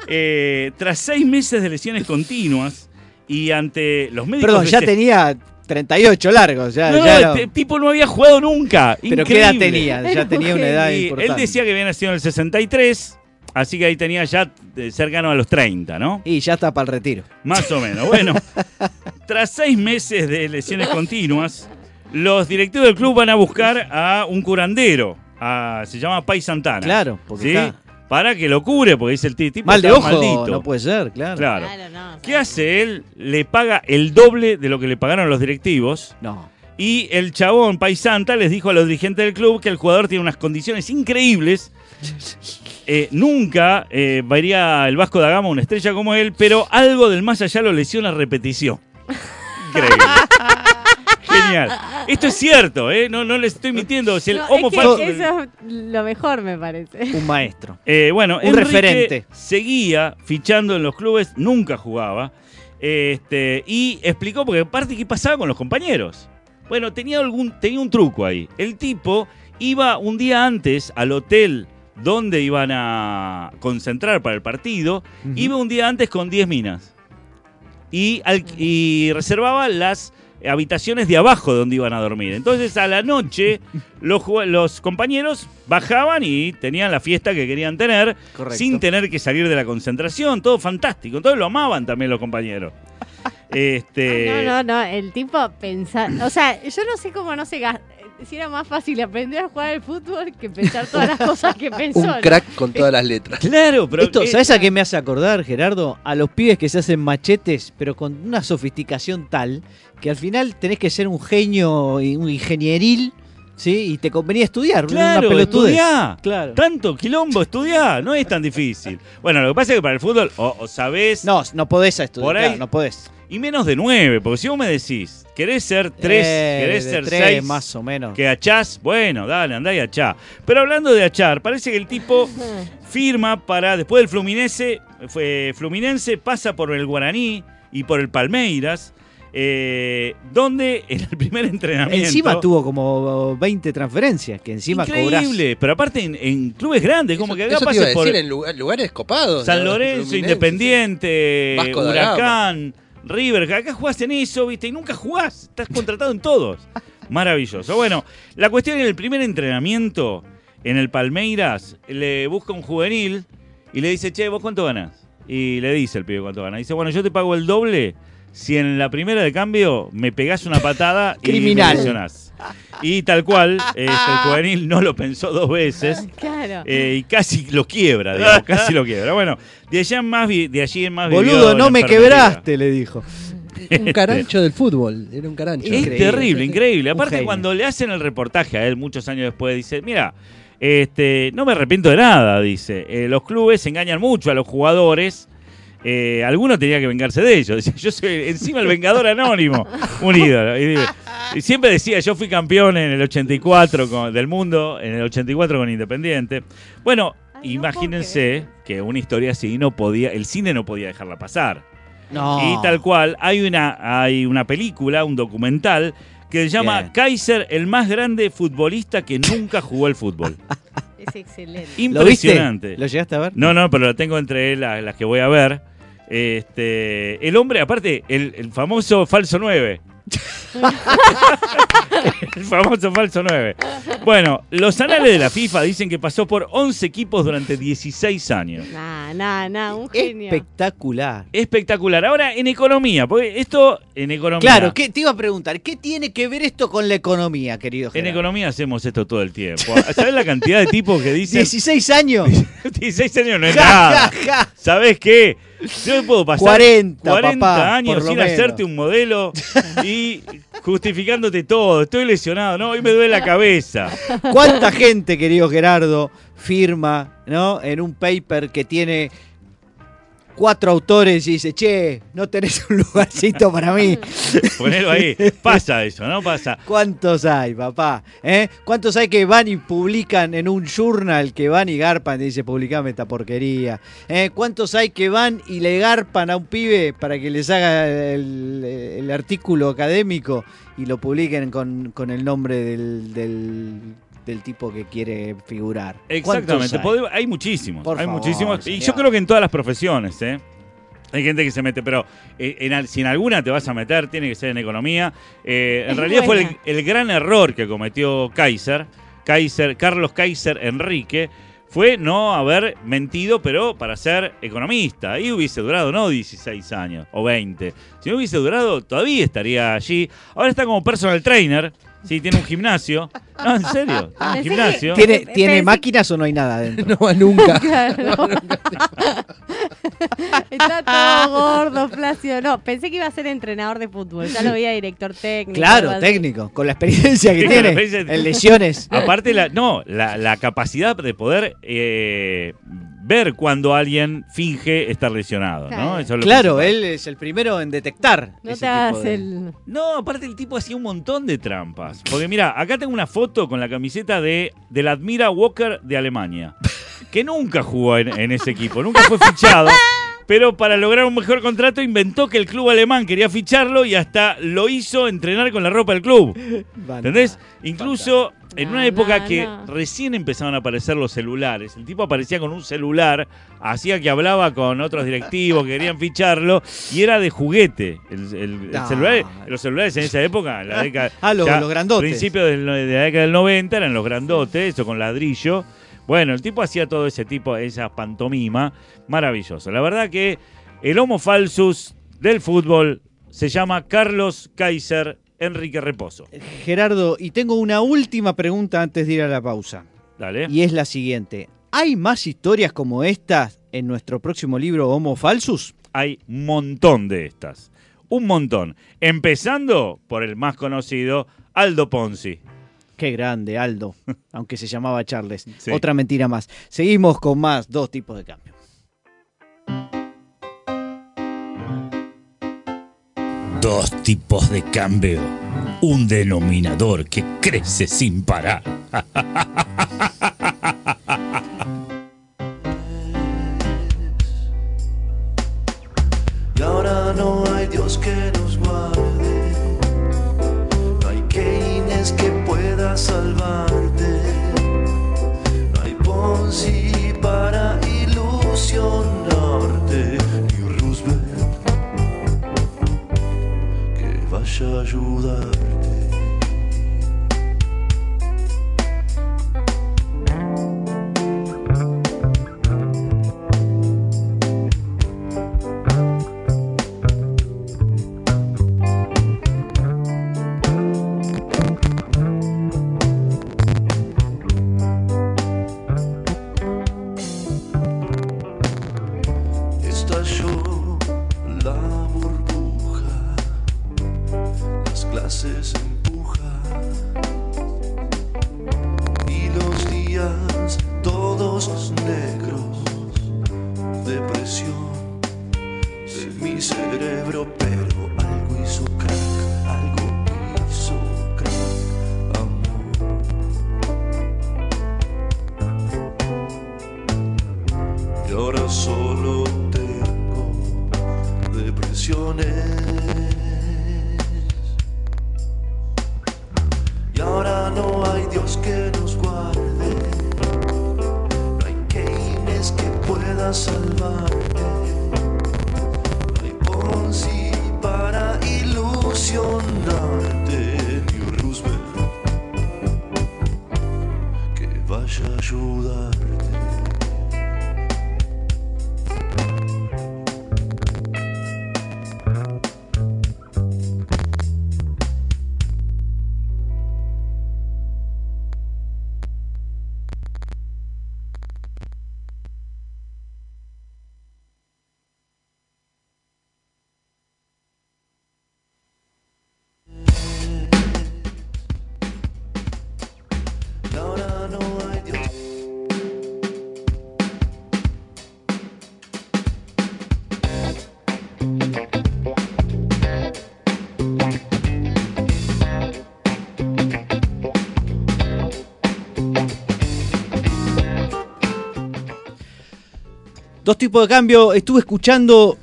[SPEAKER 1] Eh, tras seis meses de lesiones continuas y ante los médicos...
[SPEAKER 3] Perdón, ya tenía 38 largos. Ya,
[SPEAKER 1] No, no,
[SPEAKER 3] ya
[SPEAKER 1] el
[SPEAKER 3] era-
[SPEAKER 1] t- tipo no había jugado nunca.
[SPEAKER 3] Pero ¿qué edad tenía? Ya tenía una edad
[SPEAKER 1] Y
[SPEAKER 3] importante.
[SPEAKER 1] él decía que había nacido en el 63, así que ahí tenía ya eh, cercano a los 30, ¿no?
[SPEAKER 3] Y ya está para el retiro.
[SPEAKER 1] Más o menos. Bueno, tras seis meses de lesiones continuas, los directivos del club van a buscar a un curandero, a- se llama Pai Santana.
[SPEAKER 3] Claro, porque
[SPEAKER 1] ¿sí?
[SPEAKER 3] está-
[SPEAKER 1] Para que lo cure, porque dice el ti- tipo
[SPEAKER 3] Mal de ojo,
[SPEAKER 1] maldito.
[SPEAKER 3] no puede ser, claro.
[SPEAKER 1] Claro.
[SPEAKER 4] Claro, no.
[SPEAKER 1] ¿Qué hace él? Le paga el doble de lo que le pagaron los directivos.
[SPEAKER 3] No.
[SPEAKER 1] Y el chabón, Paisanta, les dijo a los dirigentes del club que el jugador tiene unas condiciones increíbles. Eh, nunca eh, vería el Vasco da Gama una estrella como él, pero algo del más allá lo lesiona a repetición. Increíble. Genial. Esto es cierto, ¿eh? No, no les estoy mintiendo. Si el
[SPEAKER 4] No,
[SPEAKER 1] homo
[SPEAKER 4] es que
[SPEAKER 1] falso-
[SPEAKER 4] eso es lo mejor, me parece.
[SPEAKER 3] Un maestro.
[SPEAKER 1] Eh, bueno,
[SPEAKER 3] Un
[SPEAKER 1] Enrique
[SPEAKER 3] referente.
[SPEAKER 1] seguía fichando en los clubes, nunca jugaba. Este, y explicó, porque aparte, ¿qué pasaba con los compañeros? Bueno, tenía, algún, tenía un truco ahí. El tipo iba un día antes al hotel donde iban a concentrar para el partido, iba un día antes con 10 minas. Y, al- y reservaba las habitaciones de abajo donde iban a dormir. Entonces a la noche los, compañeros bajaban y tenían la fiesta que querían tener
[SPEAKER 3] Correcto.
[SPEAKER 1] sin tener que salir de la concentración. Todo fantástico. Entonces lo amaban también los compañeros. Este,
[SPEAKER 4] No, no, no, el tipo pensar, o sea, yo no sé cómo no se gasta, si era más fácil aprender a jugar al fútbol que pensar todas las cosas que pensó.
[SPEAKER 5] Un
[SPEAKER 4] ¿no?
[SPEAKER 5] crack con todas las letras.
[SPEAKER 1] Claro, pero
[SPEAKER 3] Esto,
[SPEAKER 1] eh,
[SPEAKER 3] ¿Sabes a qué me hace acordar, Gerardo? A los pibes que se hacen machetes, pero con una sofisticación tal que al final tenés que ser un genio y un ingenieril Sí, y te convenía estudiar. una
[SPEAKER 1] Claro,
[SPEAKER 3] pelotudez.
[SPEAKER 1] estudiá.
[SPEAKER 3] Claro.
[SPEAKER 1] Tanto quilombo, estudiá. No es tan difícil. Bueno, lo que pasa es que para el fútbol o, o sabés
[SPEAKER 3] No, no podés estudiar.
[SPEAKER 1] Por ahí-
[SPEAKER 3] claro, no podés.
[SPEAKER 1] y menos de nueve. Porque si vos me decís, querés ser tres,
[SPEAKER 3] Eh,
[SPEAKER 1] querés ser
[SPEAKER 3] tres,
[SPEAKER 1] seis,
[SPEAKER 3] más o menos.
[SPEAKER 1] que achás, bueno, dale, andá y achá. Pero hablando de achar, parece que el tipo firma para, después del Fluminense, fue, Fluminense pasa por el Guaraní y por el Palmeiras, eh, donde en el primer entrenamiento...
[SPEAKER 3] Encima tuvo como 20 transferencias, que encima cobrás.
[SPEAKER 1] Increíble, pero aparte en, en clubes grandes, como que acá
[SPEAKER 5] Eso te iba a
[SPEAKER 1] pases por
[SPEAKER 5] decir en lugar- lugares copados.
[SPEAKER 1] San. Lorenzo, Independiente,
[SPEAKER 5] Vasco.
[SPEAKER 1] Huracán, River, acá jugás en eso, viste, y nunca jugás, estás contratado en todos. Maravilloso. Bueno, la cuestión en el primer entrenamiento en el Palmeiras, le busca un juvenil y le dice, che, ¿vos cuánto ganás? Y le dice el pibe cuánto gana. Dice, bueno, yo te pago el doble si en la primera de cambio me pegás una patada y
[SPEAKER 3] Criminal.
[SPEAKER 1] me lesionás. Y tal cual, este, el juvenil no lo pensó dos veces.
[SPEAKER 4] Claro.
[SPEAKER 1] Eh, y casi lo quiebra, digamos, casi lo quiebra. Bueno, de allá en más, vi- de allí en más
[SPEAKER 3] Boludo, no me quebraste, le dijo.
[SPEAKER 5] Un carancho del fútbol. Era un carancho.
[SPEAKER 1] Es
[SPEAKER 3] Increíble.
[SPEAKER 1] terrible, increíble. Aparte, cuando le hacen el reportaje a él muchos años después, dice, mira, este, no me arrepiento de nada, dice. Eh, los clubes engañan mucho a los jugadores. Eh, alguno tenía que vengarse de ellos. Yo soy encima el vengador anónimo, un ídolo. Y, siempre decía, yo fui campeón en el 84 con- del mundo, en el 84 con Independiente. Bueno,
[SPEAKER 4] Ay, no puedo
[SPEAKER 1] imagínense que una historia así no podía, el cine no podía dejarla pasar.
[SPEAKER 3] No.
[SPEAKER 1] Y tal cual, hay una, hay una película, un documental, que se llama
[SPEAKER 3] Bien.
[SPEAKER 1] Kaiser, el más grande futbolista que nunca jugó el fútbol.
[SPEAKER 4] Es excelente.
[SPEAKER 3] ¿Lo viste?
[SPEAKER 1] Impresionante.
[SPEAKER 3] ¿Lo llegaste a ver?
[SPEAKER 1] No, no, pero lo tengo entre las, las que voy a ver. Este, el hombre, aparte, el, el famoso falso 9. el famoso falso 9. Bueno, los anales de la FIFA dicen que pasó por 11 equipos durante 16 años.
[SPEAKER 4] Nah, nah, nah, un genio.
[SPEAKER 3] Espectacular.
[SPEAKER 1] Espectacular. Ahora, en economía, porque esto en economía.
[SPEAKER 3] Claro, ¿qué, te iba a preguntar, ¿qué tiene que ver esto con la economía, querido
[SPEAKER 1] En economía hacemos esto todo el tiempo. ¿Sabes la cantidad de tipos que dicen
[SPEAKER 3] 16 años.
[SPEAKER 1] 16 años no es
[SPEAKER 3] Ja,
[SPEAKER 1] nada?
[SPEAKER 3] ja, ja.
[SPEAKER 1] ¿Sabes qué? Yo puedo pasar
[SPEAKER 3] 40,
[SPEAKER 1] 40
[SPEAKER 3] papá,
[SPEAKER 1] años sin
[SPEAKER 3] menos.
[SPEAKER 1] hacerte un modelo y justificándote todo. Estoy lesionado, no, hoy me duele la cabeza.
[SPEAKER 3] ¿Cuánta gente, querido Gerardo, firma ¿no? en un paper que tiene cuatro autores y dice, che, no tenés un lugarcito para mí?
[SPEAKER 1] Ponelo ahí. Pasa eso, ¿no? Pasa.
[SPEAKER 3] ¿Cuántos hay, papá? ¿Eh? ¿Cuántos hay que van y publican en un journal que van y garpan y dice, publicame esta porquería? ¿Eh? ¿Cuántos hay que van y le garpan a un pibe para que les haga el, el artículo académico y lo publiquen con, con el nombre del, del, del tipo que quiere figurar?
[SPEAKER 1] Exactamente.
[SPEAKER 3] ¿Cuántos hay?
[SPEAKER 1] Muchísimos.
[SPEAKER 3] Por
[SPEAKER 1] hay
[SPEAKER 3] favor,
[SPEAKER 1] muchísimos. Y yo creo que en todas las profesiones, ¿eh? Hay gente que se mete, pero eh, en al- si en alguna te vas a meter, tiene que ser en economía. Eh, en realidad fue el, el gran error que cometió Kaiser, Kaiser, Carlos Kaiser Enrique, fue no haber mentido, pero para ser economista. Ahí hubiese durado no 16 años o 20. Si no hubiese durado, todavía estaría allí. Ahora está como personal trainer. Sí, tiene un gimnasio. No, en serio, tiene un
[SPEAKER 4] que-
[SPEAKER 1] gimnasio.
[SPEAKER 3] ¿Tiene, ¿tiene máquinas o no hay nada adentro?
[SPEAKER 5] No nunca.
[SPEAKER 4] Claro. Está todo gordo, flácido. No, pensé que iba a ser entrenador de fútbol. Ya lo veía director técnico.
[SPEAKER 3] Claro, técnico, con la experiencia que
[SPEAKER 1] Sí, con la
[SPEAKER 3] tiene
[SPEAKER 1] experiencia-
[SPEAKER 3] en lesiones.
[SPEAKER 1] Aparte, la, no, la, la capacidad de poder eh, ver cuando alguien finge estar lesionado, ¿no?
[SPEAKER 4] Claro.
[SPEAKER 1] Eso es lo
[SPEAKER 3] Claro,
[SPEAKER 1] principal.
[SPEAKER 3] él es el primero en detectar.
[SPEAKER 4] No
[SPEAKER 3] ese
[SPEAKER 4] te hagas
[SPEAKER 3] tipo de-
[SPEAKER 4] el.
[SPEAKER 1] No, aparte el tipo hacía un montón de trampas. Porque mira, acá tengo una foto con la camiseta de del Admira Walker de Alemania, que nunca jugó en, en ese equipo, nunca fue fichado. Pero para lograr un mejor contrato inventó que el club alemán quería ficharlo y hasta lo hizo entrenar con la ropa del club. ¿Entendés? Incluso en
[SPEAKER 4] No,
[SPEAKER 1] una época
[SPEAKER 4] no,
[SPEAKER 1] que
[SPEAKER 4] no.
[SPEAKER 1] recién empezaban a aparecer los celulares, el tipo aparecía con un celular, hacía que hablaba con otros directivos que querían ficharlo y era de juguete. El, el- el
[SPEAKER 3] No.
[SPEAKER 1] celular, los celulares en esa época, en la década.
[SPEAKER 3] Ah, los-
[SPEAKER 1] ya
[SPEAKER 3] los grandotes.
[SPEAKER 1] Principios del- de la década del 90 eran los grandotes, eso con ladrillo. Bueno, el tipo hacía todo ese tipo, esa pantomima, maravilloso. La verdad que el homo falsus del fútbol se llama Carlos Kaiser Enrique Reposo.
[SPEAKER 3] Gerardo, y tengo una última pregunta antes de ir a la pausa.
[SPEAKER 1] Dale.
[SPEAKER 3] Y es la siguiente. ¿Hay más historias como estas en nuestro próximo libro Homo Falsus?
[SPEAKER 1] Hay un montón de estas. Un montón. Empezando por el más conocido, Aldo Ponzi.
[SPEAKER 3] Qué grande, Aldo. Aunque se llamaba Charles.
[SPEAKER 1] Sí.
[SPEAKER 3] Otra mentira más. Seguimos con más dos tipos de cambio.
[SPEAKER 1] Dos tipos de cambio. Un denominador que crece sin parar.
[SPEAKER 6] vaya a
[SPEAKER 3] Dos tipos de cambio. Estuve escuchando.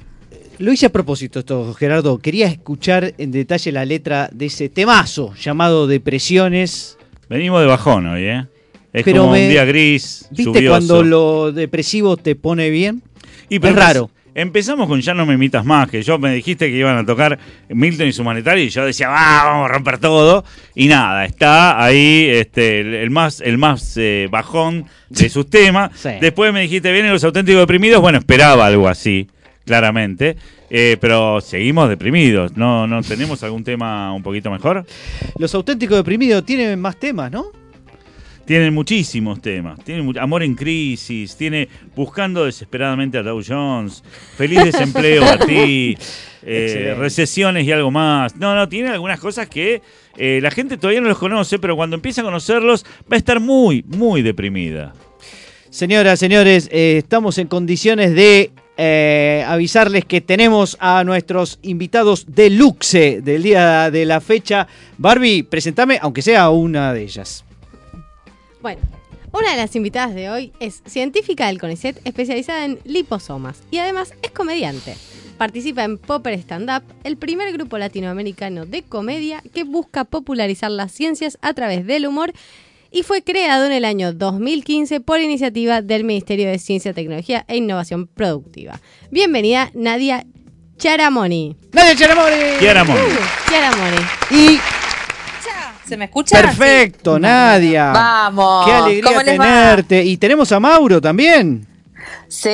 [SPEAKER 3] Lo hice a propósito esto, Gerardo. Quería escuchar en detalle la letra de ese temazo llamado Depresiones.
[SPEAKER 1] Venimos de bajón hoy, ¿eh? Es
[SPEAKER 3] Pero
[SPEAKER 1] como
[SPEAKER 3] me-
[SPEAKER 1] un día gris,
[SPEAKER 3] ¿Viste
[SPEAKER 1] lluvioso.
[SPEAKER 3] cuando lo depresivo te pone bien?
[SPEAKER 1] Y pero
[SPEAKER 3] es raro.
[SPEAKER 1] Empezamos con Ya no me imitas más, que yo me dijiste que iban a tocar Milton y su humanitario y yo decía, "Ah, vamos a romper todo. Y nada, está ahí este, el, el más, el más eh, bajón de sus temas.
[SPEAKER 3] Sí.
[SPEAKER 1] Después me dijiste, vienen los auténticos deprimidos. Bueno, esperaba algo así, claramente. Eh, pero seguimos deprimidos. ¿No, ¿No tenemos algún tema un poquito mejor?
[SPEAKER 3] Los auténticos deprimidos tienen más temas, ¿no?
[SPEAKER 1] Tienen muchísimos temas. Tiene mu- Amor en crisis, tiene Buscando desesperadamente a Dow Jones, Feliz desempleo a ti, eh, recesiones y algo más. No, no, tiene algunas cosas que eh, la gente todavía no los conoce, pero cuando empieza a conocerlos va a estar muy, muy deprimida.
[SPEAKER 3] Señoras, señores, eh, estamos en condiciones de eh, avisarles que tenemos a nuestros invitados deluxe del día de la fecha. Barbie, presentame, aunque sea una de ellas.
[SPEAKER 4] Bueno, una de las invitadas de hoy es científica del CONICET especializada en liposomas y además es comediante. Participa en Popper Stand Up, el primer grupo latinoamericano de comedia que busca popularizar las ciencias a través del humor y fue creado en el año 2015 por iniciativa del Ministerio de Ciencia, Tecnología e Innovación Productiva. Bienvenida Nadia Charamoni.
[SPEAKER 3] ¡Nadia Charamori!
[SPEAKER 1] Chiaramoni.
[SPEAKER 4] Uh, Charamoni.
[SPEAKER 3] Y
[SPEAKER 7] ¿Se me escucha?
[SPEAKER 3] perfecto,
[SPEAKER 7] Sí.
[SPEAKER 3] Nadia.
[SPEAKER 7] Vamos.
[SPEAKER 3] Qué alegría
[SPEAKER 7] ¿Cómo les va?
[SPEAKER 3] tenerte. Y tenemos a Mauro también.
[SPEAKER 7] Sí,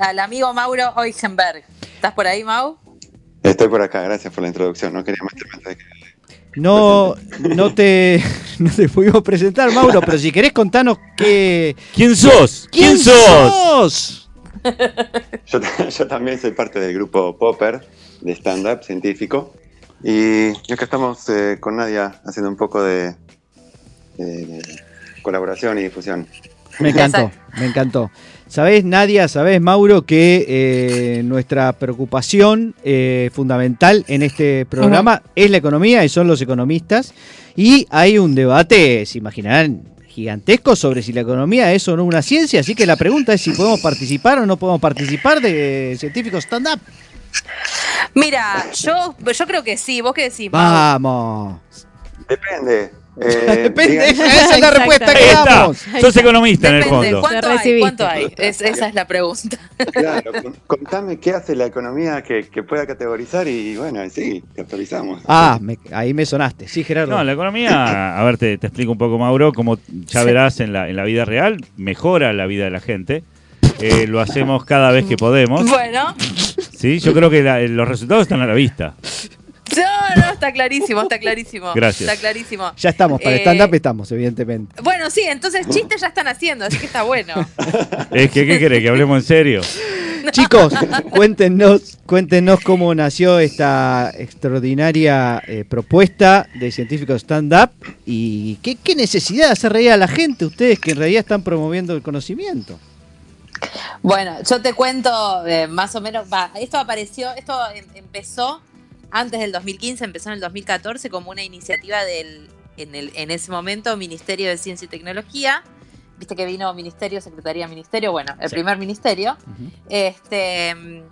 [SPEAKER 7] al amigo Mauro Eugenberg. ¿Estás por ahí, Mau?
[SPEAKER 8] Estoy por acá, gracias por la introducción. No quería meterme antes de que.
[SPEAKER 3] No, no te, no te pudimos presentar, Mauro, pero si querés contanos qué.
[SPEAKER 1] ¿Quién sos? ¿Quién, sos?
[SPEAKER 3] sos?
[SPEAKER 8] Yo, yo también soy parte del grupo Popper de stand-up científico. Y acá estamos eh, con Nadia haciendo un poco de, de colaboración y difusión.
[SPEAKER 3] Me encantó, me encantó. Sabés, Nadia, sabés, Mauro, que eh, nuestra preocupación eh, fundamental en este programa es la economía y son los economistas. Y hay un debate, se imaginarán, gigantesco sobre si la economía es o no una ciencia. Así que la pregunta es si podemos participar o no podemos participar de científicos stand-up.
[SPEAKER 7] Mira, yo, yo creo que sí. ¿Vos qué decís?
[SPEAKER 3] Vamos.
[SPEAKER 8] Depende. Eh,
[SPEAKER 3] Depende,
[SPEAKER 8] digan-
[SPEAKER 3] esa es la respuesta que
[SPEAKER 1] Ahí está.
[SPEAKER 3] damos.
[SPEAKER 1] Sos economista en el fondo.
[SPEAKER 7] ¿cuánto hay? ¿Cuánto hay? Es- esa es la pregunta.
[SPEAKER 8] Claro, con- contame qué hace la economía que, que pueda categorizar y bueno, sí, categorizamos.
[SPEAKER 3] Ah, me- ahí me sonaste. Sí, Gerardo.
[SPEAKER 1] No, la economía, a ver, te, te explico un poco, Mauro, como ya
[SPEAKER 7] Sí.
[SPEAKER 1] verás en la, en la vida real, mejora la vida de la gente. Eh, lo hacemos cada vez que podemos.
[SPEAKER 7] Bueno,
[SPEAKER 1] ¿sí? Yo creo que la- los resultados están a la vista.
[SPEAKER 7] no, no, está clarísimo, está clarísimo.
[SPEAKER 1] Gracias.
[SPEAKER 7] Está clarísimo.
[SPEAKER 3] Ya estamos, para
[SPEAKER 7] Eh,
[SPEAKER 3] stand-up estamos, evidentemente.
[SPEAKER 7] Bueno, sí, entonces chistes ya están haciendo, así que está bueno.
[SPEAKER 1] Es que, ¿qué querés? ¿Que hablemos en serio?
[SPEAKER 3] Chicos, cuéntenos, cuéntenos cómo nació esta extraordinaria eh, propuesta de científicos stand-up y qué, qué necesidad de hacer reír a la gente, ustedes que en realidad están promoviendo el conocimiento.
[SPEAKER 7] Bueno, yo te cuento eh, más o menos, va, esto apareció, esto em- empezó antes del 2015, empezó en el 2014 como una iniciativa del, en, el, en ese momento, Ministerio de Ciencia y Tecnología. Viste que vino Ministerio, Secretaría, Ministerio, bueno, el
[SPEAKER 3] Sí.
[SPEAKER 7] primer ministerio, este, mm,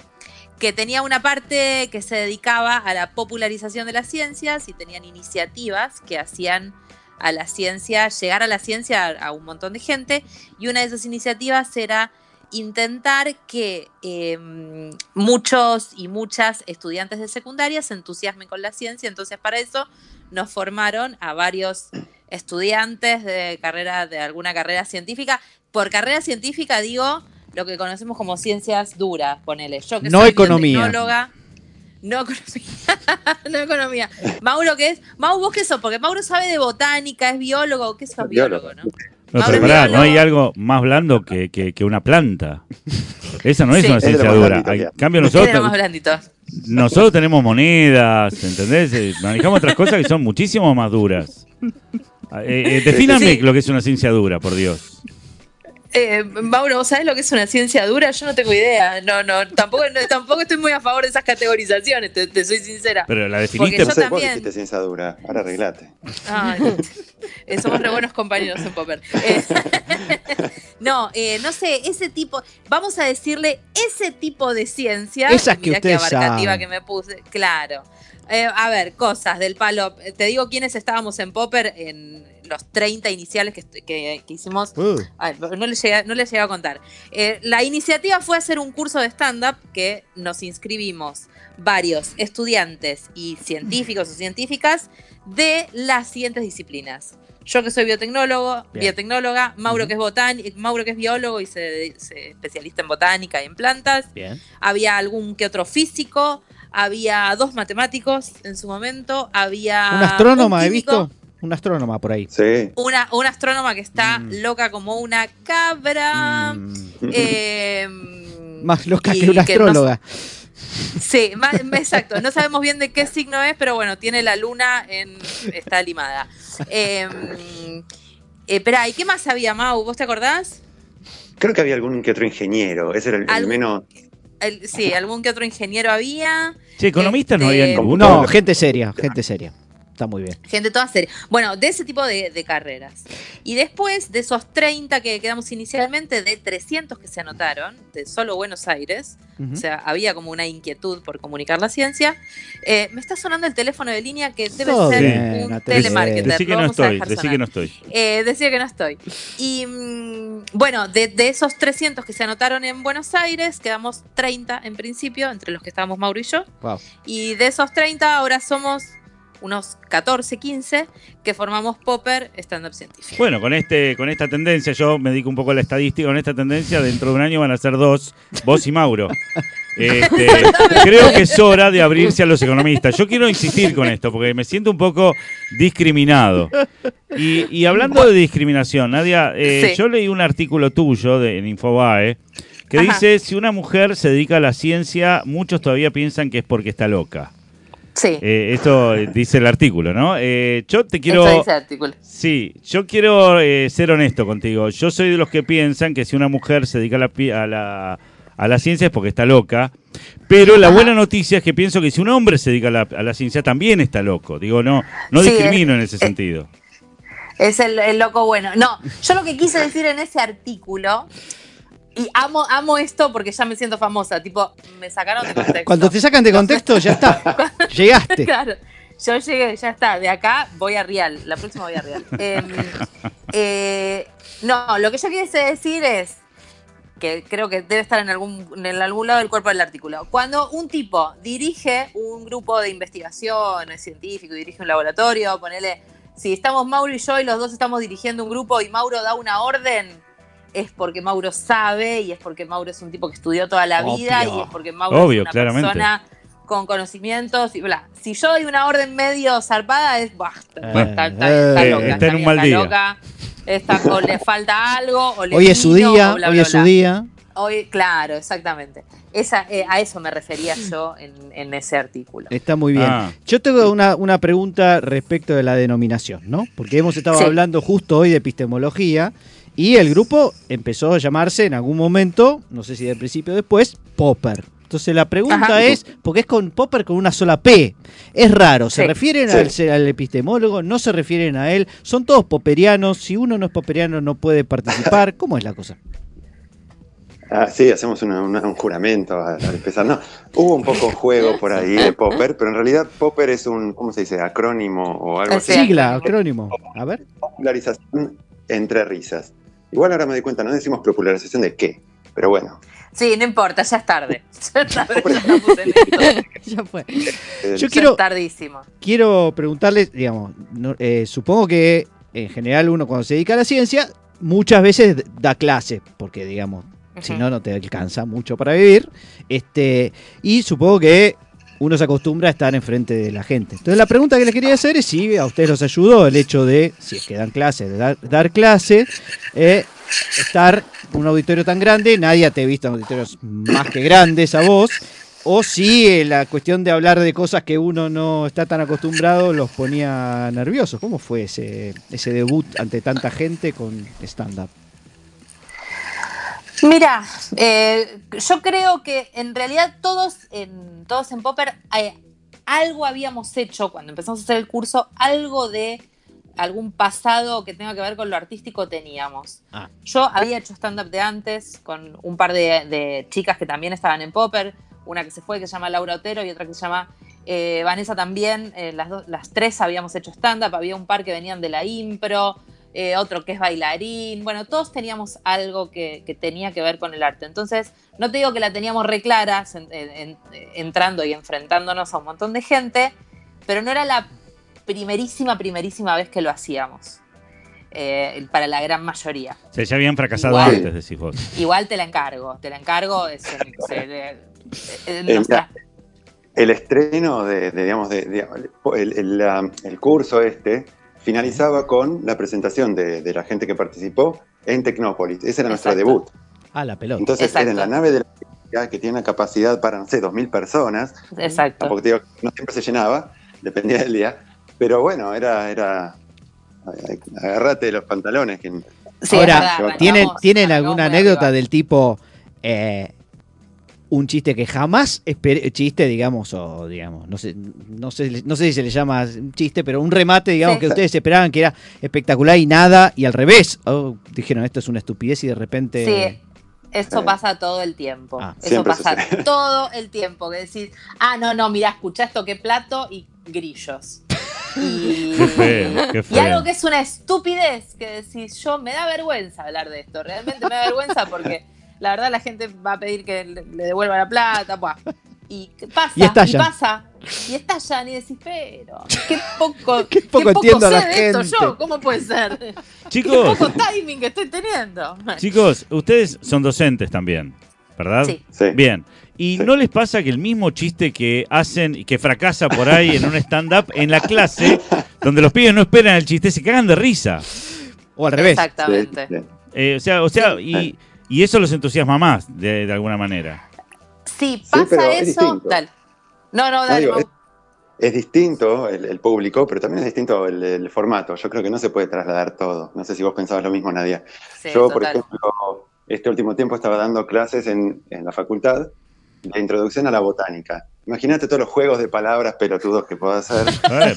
[SPEAKER 7] que tenía una parte que se dedicaba a la popularización de las ciencias y tenían iniciativas que hacían a la ciencia, llegar a la ciencia a, a un montón de gente, y una de esas iniciativas era intentar que eh, muchos y muchas estudiantes de secundaria se entusiasmen con la ciencia. Entonces, para eso nos formaron a varios estudiantes de carrera, de alguna carrera científica. Por carrera científica digo lo que conocemos como ciencias duras, ponele. Yo que
[SPEAKER 3] No
[SPEAKER 7] soy
[SPEAKER 3] economía.
[SPEAKER 7] no economía. no economía. Mauro, ¿qué es? Mau, ¿vos qué sos? Porque Mauro sabe de botánica, es biólogo. ¿Qué sos biólogo,
[SPEAKER 8] Biólogo.
[SPEAKER 7] no?
[SPEAKER 1] No, pero pará, no hay algo más blando que, que- que una planta. Esa no es
[SPEAKER 7] Sí.
[SPEAKER 1] una ciencia dura. En cambio, nosotros, nosotros tenemos monedas, ¿entendés? Eh, Manejamos otras cosas que son muchísimo más duras. Eh, eh, defíname
[SPEAKER 7] Sí.
[SPEAKER 1] lo que es una ciencia dura, por Dios.
[SPEAKER 7] Eh, Mauro, ¿vos sabés lo que es una ciencia dura? Yo no tengo idea. No, no, tampoco, no, tampoco estoy muy a favor de esas categorizaciones, te, te soy sincera.
[SPEAKER 1] Pero la
[SPEAKER 7] Porque
[SPEAKER 1] definiste.
[SPEAKER 7] yo
[SPEAKER 8] No sé, vos
[SPEAKER 7] también.
[SPEAKER 8] ciencia dura, ahora arreglate.
[SPEAKER 7] Ay, eh, somos re buenos compañeros en Popper. Eh, no, eh, no sé, ese tipo, vamos a decirle ese tipo de ciencia.
[SPEAKER 3] Esas que
[SPEAKER 7] mirá qué
[SPEAKER 3] ustedes
[SPEAKER 7] abarcativa
[SPEAKER 3] saben.
[SPEAKER 7] que me puse. Claro. Eh, a ver, cosas del palo. Te digo quiénes estábamos en Popper en los 30 iniciales que, que- que hicimos
[SPEAKER 3] Uh,
[SPEAKER 7] Ay, no les llegué, no les llegué a contar. Eh, la iniciativa fue hacer un curso de stand-up que nos inscribimos varios estudiantes y científicos o científicas de las siguientes disciplinas. Yo que soy biotecnólogo,
[SPEAKER 3] Bien.
[SPEAKER 7] biotecnóloga, Mauro que es botánico, Mauro que es biólogo y se, se especialista en botánica y en plantas.
[SPEAKER 3] bien.
[SPEAKER 7] Había algún que otro físico, había dos matemáticos en su momento, había
[SPEAKER 3] Un astrónoma,
[SPEAKER 7] un
[SPEAKER 3] he visto. Un astrónoma por ahí.
[SPEAKER 8] Sí.
[SPEAKER 7] Una, una astrónoma que está
[SPEAKER 3] Mm.
[SPEAKER 7] loca como una cabra.
[SPEAKER 3] Mm,
[SPEAKER 7] eh,
[SPEAKER 3] más loca que una
[SPEAKER 7] que no-
[SPEAKER 3] astróloga.
[SPEAKER 7] sí, ma- exacto. No sabemos bien de qué signo es, pero bueno, tiene la luna en. está limada. Eh, eh, espera, ¿y qué más había, Mau? ¿Vos te acordás?
[SPEAKER 8] Creo que había algún que otro ingeniero, ese era el, menos...
[SPEAKER 7] El- sí, algún que otro ingeniero había.
[SPEAKER 1] Che, economistas no
[SPEAKER 7] Este,
[SPEAKER 1] había ninguno.
[SPEAKER 3] No, gente seria, gente seria. Está muy bien.
[SPEAKER 7] Gente toda seria. Bueno, de ese tipo de, de carreras. Y después de esos 30 que quedamos inicialmente, de 300 que se anotaron, de solo Buenos Aires, o sea, había como una inquietud por comunicar la ciencia, eh, me está sonando el teléfono de línea que debe ser
[SPEAKER 3] bien,
[SPEAKER 7] un telemarketer.
[SPEAKER 1] Decí que no estoy, decí que no estoy.
[SPEAKER 7] Eh, decía que no estoy. Y mm, bueno, de, de esos 300 que se anotaron en Buenos Aires, quedamos 30 en principio, entre los que estábamos Mauro y yo.
[SPEAKER 3] Wow.
[SPEAKER 7] Y de esos 30, ahora somos unos 14, 15 que formamos Popper Stand Up Científico.
[SPEAKER 1] Bueno, con este, con esta tendencia, yo me dedico un poco a la estadística, con esta tendencia, dentro de un año van a ser dos, vos y Mauro. Este, creo que es hora de abrirse a los economistas. Yo quiero insistir con esto, porque me siento un poco discriminado. Y, y hablando de discriminación, Nadia, eh,
[SPEAKER 7] Sí.
[SPEAKER 1] yo leí un artículo tuyo de, en Infobae que
[SPEAKER 7] Ajá.
[SPEAKER 1] dice, si una mujer se dedica a la ciencia, muchos todavía piensan que es porque está loca.
[SPEAKER 7] Sí.
[SPEAKER 1] Eh, esto eh, dice el artículo, ¿no? Eh, yo te quiero...
[SPEAKER 7] Esto dice el artículo.
[SPEAKER 1] Sí, yo quiero eh, ser honesto contigo. Yo soy de los que piensan que si una mujer se dedica a la, a la, a la ciencia es porque está loca. Pero la buena noticia es que pienso que si un hombre se dedica a la, a la ciencia también está loco. Digo, no, no
[SPEAKER 7] Sí,
[SPEAKER 1] discrimino
[SPEAKER 7] es-
[SPEAKER 1] en ese sentido.
[SPEAKER 7] Es el, el loco bueno. No, yo lo que quise decir en ese artículo, y amo, amo esto porque ya me siento famosa, tipo, me sacaron de contexto.
[SPEAKER 3] Cuando te sacan de contexto, ya está. Llegaste.
[SPEAKER 7] Claro, yo llegué, ya está, de acá voy a Real, la próxima voy a Real. Em, eh, no, lo que yo quise decir es que creo que debe estar en algún, en algún lado del cuerpo del artículo. Cuando un tipo dirige un grupo de investigación, es científico, dirige un laboratorio, ponele, si estamos Mauro y yo y los dos estamos dirigiendo un grupo y Mauro da una orden, es porque Mauro sabe y es porque Mauro es un tipo que estudió toda la vida y es porque Mauro
[SPEAKER 1] Obvio,
[SPEAKER 7] es una
[SPEAKER 1] claramente.
[SPEAKER 7] persona con conocimientos y bla. Si yo doy una orden medio zarpada, es basta.
[SPEAKER 3] Eh,
[SPEAKER 7] está, está- está
[SPEAKER 3] eh,
[SPEAKER 7] loca.
[SPEAKER 1] está en un mal
[SPEAKER 7] está
[SPEAKER 1] día.
[SPEAKER 7] loca, está- o le falta algo, o le
[SPEAKER 3] Hoy es su día,
[SPEAKER 7] bla,
[SPEAKER 3] hoy
[SPEAKER 7] bla,
[SPEAKER 3] es su
[SPEAKER 7] bla.
[SPEAKER 3] día.
[SPEAKER 7] Hoy, claro, exactamente. Esa, eh, a eso me refería yo en, en ese artículo.
[SPEAKER 3] Está muy bien.
[SPEAKER 1] Ah.
[SPEAKER 3] Yo tengo una, una pregunta respecto de la denominación, ¿no? Porque hemos estado
[SPEAKER 7] Sí.
[SPEAKER 3] hablando justo hoy de epistemología y el grupo empezó a llamarse en algún momento, no sé si del principio o después, Popper. Entonces la pregunta
[SPEAKER 7] Ajá.
[SPEAKER 3] es, porque es con Popper con una sola P. Es raro, ¿se
[SPEAKER 7] Sí.
[SPEAKER 3] refieren
[SPEAKER 8] Sí.
[SPEAKER 3] al, al epistemólogo? ¿No se refieren a él? ¿Son todos popperianos? Si uno no es popperiano no puede participar. ¿Cómo es la cosa?
[SPEAKER 8] Ah, sí, hacemos una- una- un juramento al, al empezar. No, hubo un poco juego por ahí de Popper, pero en realidad Popper es un, ¿cómo se dice? Acrónimo o algo así.
[SPEAKER 7] Sí.
[SPEAKER 3] Sigla, acrónimo. A ver.
[SPEAKER 8] Popularización entre risas. Igual ahora me doy cuenta, no decimos popularización de qué, pero bueno.
[SPEAKER 7] Sí, no importa, ya es tarde. Ya es tarde, ya estamos en esto.
[SPEAKER 4] Ya fue.
[SPEAKER 8] eh,
[SPEAKER 3] Yo
[SPEAKER 7] Ya
[SPEAKER 3] quiero,
[SPEAKER 7] es tardísimo.
[SPEAKER 3] quiero preguntarles, digamos, no- eh, supongo que en general uno cuando se dedica a la ciencia muchas veces da clase, porque digamos, si no, no te alcanza mucho para vivir. Este, y supongo que uno se acostumbra a estar enfrente de la gente. Entonces la pregunta que les quería hacer es si a ustedes los ayudó el hecho de, si es que dan clase, de dar, dar clase, eh, estar en un auditorio tan grande, nadie te ha visto en auditorios más que grandes a vos, o si eh, la cuestión de hablar de cosas que uno no está tan acostumbrado los ponía nerviosos. ¿Cómo fue ese, ese debut ante tanta gente con stand-up?
[SPEAKER 7] Mira, eh, yo creo que en realidad todos en, todos en Popper eh, algo habíamos hecho cuando empezamos a hacer el curso, algo de algún pasado que tenga que ver con lo artístico teníamos.
[SPEAKER 3] Ah.
[SPEAKER 7] Yo había hecho stand-up de antes con un par de, de chicas que también estaban en Popper, una que se fue que se llama Laura Otero y otra que se llama eh, Vanessa también, eh, las, las tres habíamos hecho stand-up, había un par que venían de la impro, eh, otro que es bailarín, bueno, todos teníamos algo que, que tenía que ver con el arte. Entonces, no te digo que la teníamos reclaras en- en- en- entrando y enfrentándonos a un montón de gente, pero no era la primerísima, primerísima vez que lo hacíamos. eh, para la gran mayoría.
[SPEAKER 1] O sea, ya habían fracasado
[SPEAKER 7] Igual.
[SPEAKER 1] antes, decís vos.
[SPEAKER 7] Igual te la encargo, te la encargo. es- eh,
[SPEAKER 8] El estreno de, de, digamos, de, de- el, el, el curso este finalizaba con la presentación de, de la gente que participó en Tecnópolis. Ese era nuestro
[SPEAKER 7] Exacto.
[SPEAKER 8] debut.
[SPEAKER 3] Ah, la pelota.
[SPEAKER 8] Entonces
[SPEAKER 7] Exacto.
[SPEAKER 8] era en la nave de la que tiene una capacidad para, no sé, 2.000 personas.
[SPEAKER 7] Exacto.
[SPEAKER 8] Tampoco te digo, no siempre se llenaba, dependía del día. Pero bueno, era, era agárrate de los pantalones. Que,
[SPEAKER 7] Sí,
[SPEAKER 3] Ahora, ¿tienen, ¿tienen alguna anécdota del tipo eh, un chiste que jamás esperé, chiste, digamos, o digamos, no sé, no sé, no sé si se le llama un chiste, pero un remate, digamos,
[SPEAKER 7] Sí.
[SPEAKER 3] que ustedes esperaban que era espectacular y nada, y al revés. Oh, dijeron, esto es una estupidez y de repente.
[SPEAKER 7] Sí, eso
[SPEAKER 8] Eh.
[SPEAKER 7] pasa todo el tiempo.
[SPEAKER 3] Ah.
[SPEAKER 7] eso
[SPEAKER 8] Siempre
[SPEAKER 7] pasa
[SPEAKER 8] sucede.
[SPEAKER 7] todo el tiempo. Que decís, ah, no, no, mirá, escuchá esto, qué plato y grillos. Y,
[SPEAKER 1] Qué feo, qué
[SPEAKER 7] y
[SPEAKER 1] feo.
[SPEAKER 7] algo que es una estupidez, que decís, yo me da vergüenza hablar de esto. Realmente me da vergüenza porque la verdad la gente va a pedir que le, le devuelva la plata. buah. Y pasa,
[SPEAKER 3] Y estallan.
[SPEAKER 7] pasa, y estallan y decís, pero, qué poco,
[SPEAKER 3] Qué poco entiendo a la
[SPEAKER 7] de esto
[SPEAKER 3] gente.
[SPEAKER 7] yo, ¿cómo puede ser? Qué
[SPEAKER 1] Chicos,
[SPEAKER 7] poco timing que estoy teniendo.
[SPEAKER 1] chicos, ustedes son docentes también, ¿verdad?
[SPEAKER 7] Sí.
[SPEAKER 8] sí.
[SPEAKER 1] Bien. ¿Y
[SPEAKER 8] Sí.
[SPEAKER 1] no les pasa que el mismo chiste que hacen y que fracasa por ahí en un stand-up, en la clase, donde los pibes no esperan el chiste, se cagan de risa?
[SPEAKER 3] O al revés.
[SPEAKER 7] Exactamente.
[SPEAKER 1] Eh, o sea, o sea y, y eso los entusiasma más, de, de alguna manera.
[SPEAKER 7] Sí, pasa
[SPEAKER 8] pero es
[SPEAKER 7] eso. Dale. No, no,
[SPEAKER 8] No,
[SPEAKER 7] dale.
[SPEAKER 8] digo, es- es distinto el, el público, pero también es distinto el, el formato. Yo creo que no se puede trasladar todo. No sé si vos pensabas lo mismo, Nadia.
[SPEAKER 7] Sí,
[SPEAKER 8] Yo, por ejemplo, este último tiempo estaba dando clases en, en la facultad de introducción a la botánica. Imagínate todos los juegos de palabras pelotudos que puedo hacer,
[SPEAKER 1] Eh,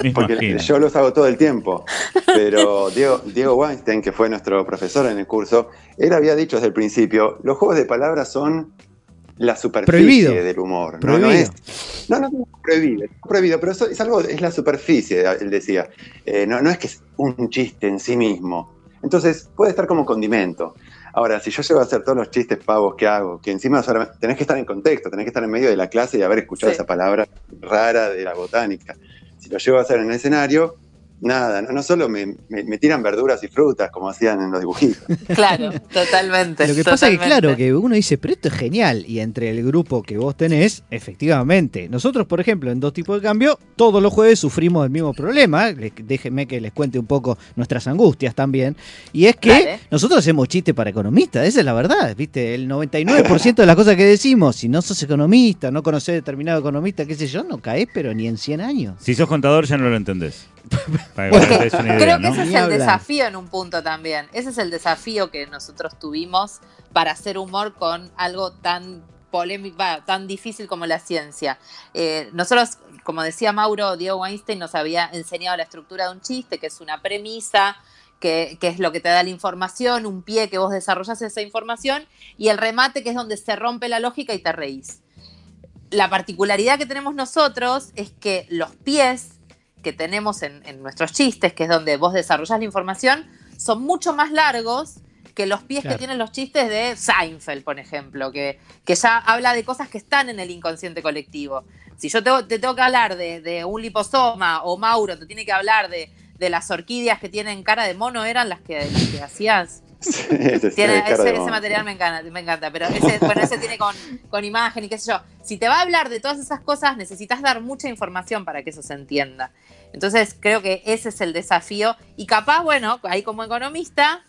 [SPEAKER 1] pues,
[SPEAKER 8] porque
[SPEAKER 1] imagino.
[SPEAKER 8] yo los hago todo el tiempo. Pero Diego, Diego Weinstein, que fue nuestro profesor en el curso, él había dicho desde el principio, los juegos de palabras son la superficie
[SPEAKER 3] Prohibido.
[SPEAKER 8] del humor. No,
[SPEAKER 3] Prohibido.
[SPEAKER 8] no es no, no, no, prohibido, prohibido, pero eso es algo, es la superficie, él decía. Eh, no, no es que es un chiste en sí mismo. Entonces, puede estar como condimento. Ahora, si yo llego a hacer todos los chistes pavos que hago, que encima tenés que estar en contexto, tenés que estar en medio de la clase y haber escuchado
[SPEAKER 7] Sí.
[SPEAKER 8] esa palabra rara de la botánica. Si lo llego a hacer en el escenario, nada, no, no solo me, me- me tiran verduras y frutas como hacían en los dibujitos.
[SPEAKER 7] Claro, totalmente.
[SPEAKER 3] Lo que pasa es que, claro, que uno dice, pero esto es genial. Y entre el grupo que vos tenés, efectivamente. Nosotros, por ejemplo, en Dos Tipos de Cambio, todos los jueves sufrimos el mismo problema. Les- déjenme que les cuente un poco nuestras angustias también. Y es que
[SPEAKER 7] Dale.
[SPEAKER 3] nosotros hacemos chistes para economistas, esa es la verdad. ¿Viste? El 99% de las cosas que decimos, si no sos economista, no conocés determinado economista, qué sé yo, no caes, pero ni en 100 años.
[SPEAKER 1] Si sos contador ya no lo entendés. Para que
[SPEAKER 7] Porque
[SPEAKER 1] te des una idea,
[SPEAKER 7] Creo que
[SPEAKER 1] ¿no?
[SPEAKER 7] ese es el
[SPEAKER 3] hablar.
[SPEAKER 7] desafío en un punto también. Ese es el desafío que nosotros tuvimos para hacer humor con algo tan polémico, tan difícil como la ciencia. Eh, nosotros, como decía Mauro, Diego Weinstein nos había enseñado la estructura de un chiste, que es una premisa, que, que es lo que te da la información, un pie que vos desarrollas esa información, y el remate, que es donde se rompe la lógica y te reís. La particularidad que tenemos nosotros es que los pies que tenemos en, en nuestros chistes, que es donde vos desarrollas la información, son mucho más largos que los pies
[SPEAKER 3] Claro.
[SPEAKER 7] que tienen los chistes de Seinfeld, por ejemplo, que, que ya habla de cosas que están en el inconsciente colectivo. Si yo te, te tengo que hablar de, de un liposoma o Mauro te tiene que hablar de, de las orquídeas que tienen cara de mono, eran las que, las que hacías.
[SPEAKER 8] Sí, ese-
[SPEAKER 7] Tiene, material me encanta, me encanta, pero ese, bueno, ese tiene con, con imagen y qué sé yo. Si te va a hablar de todas esas cosas, necesitas dar mucha información para que eso se entienda. Entonces, creo que ese es el desafío. Y capaz, bueno, ahí como economista,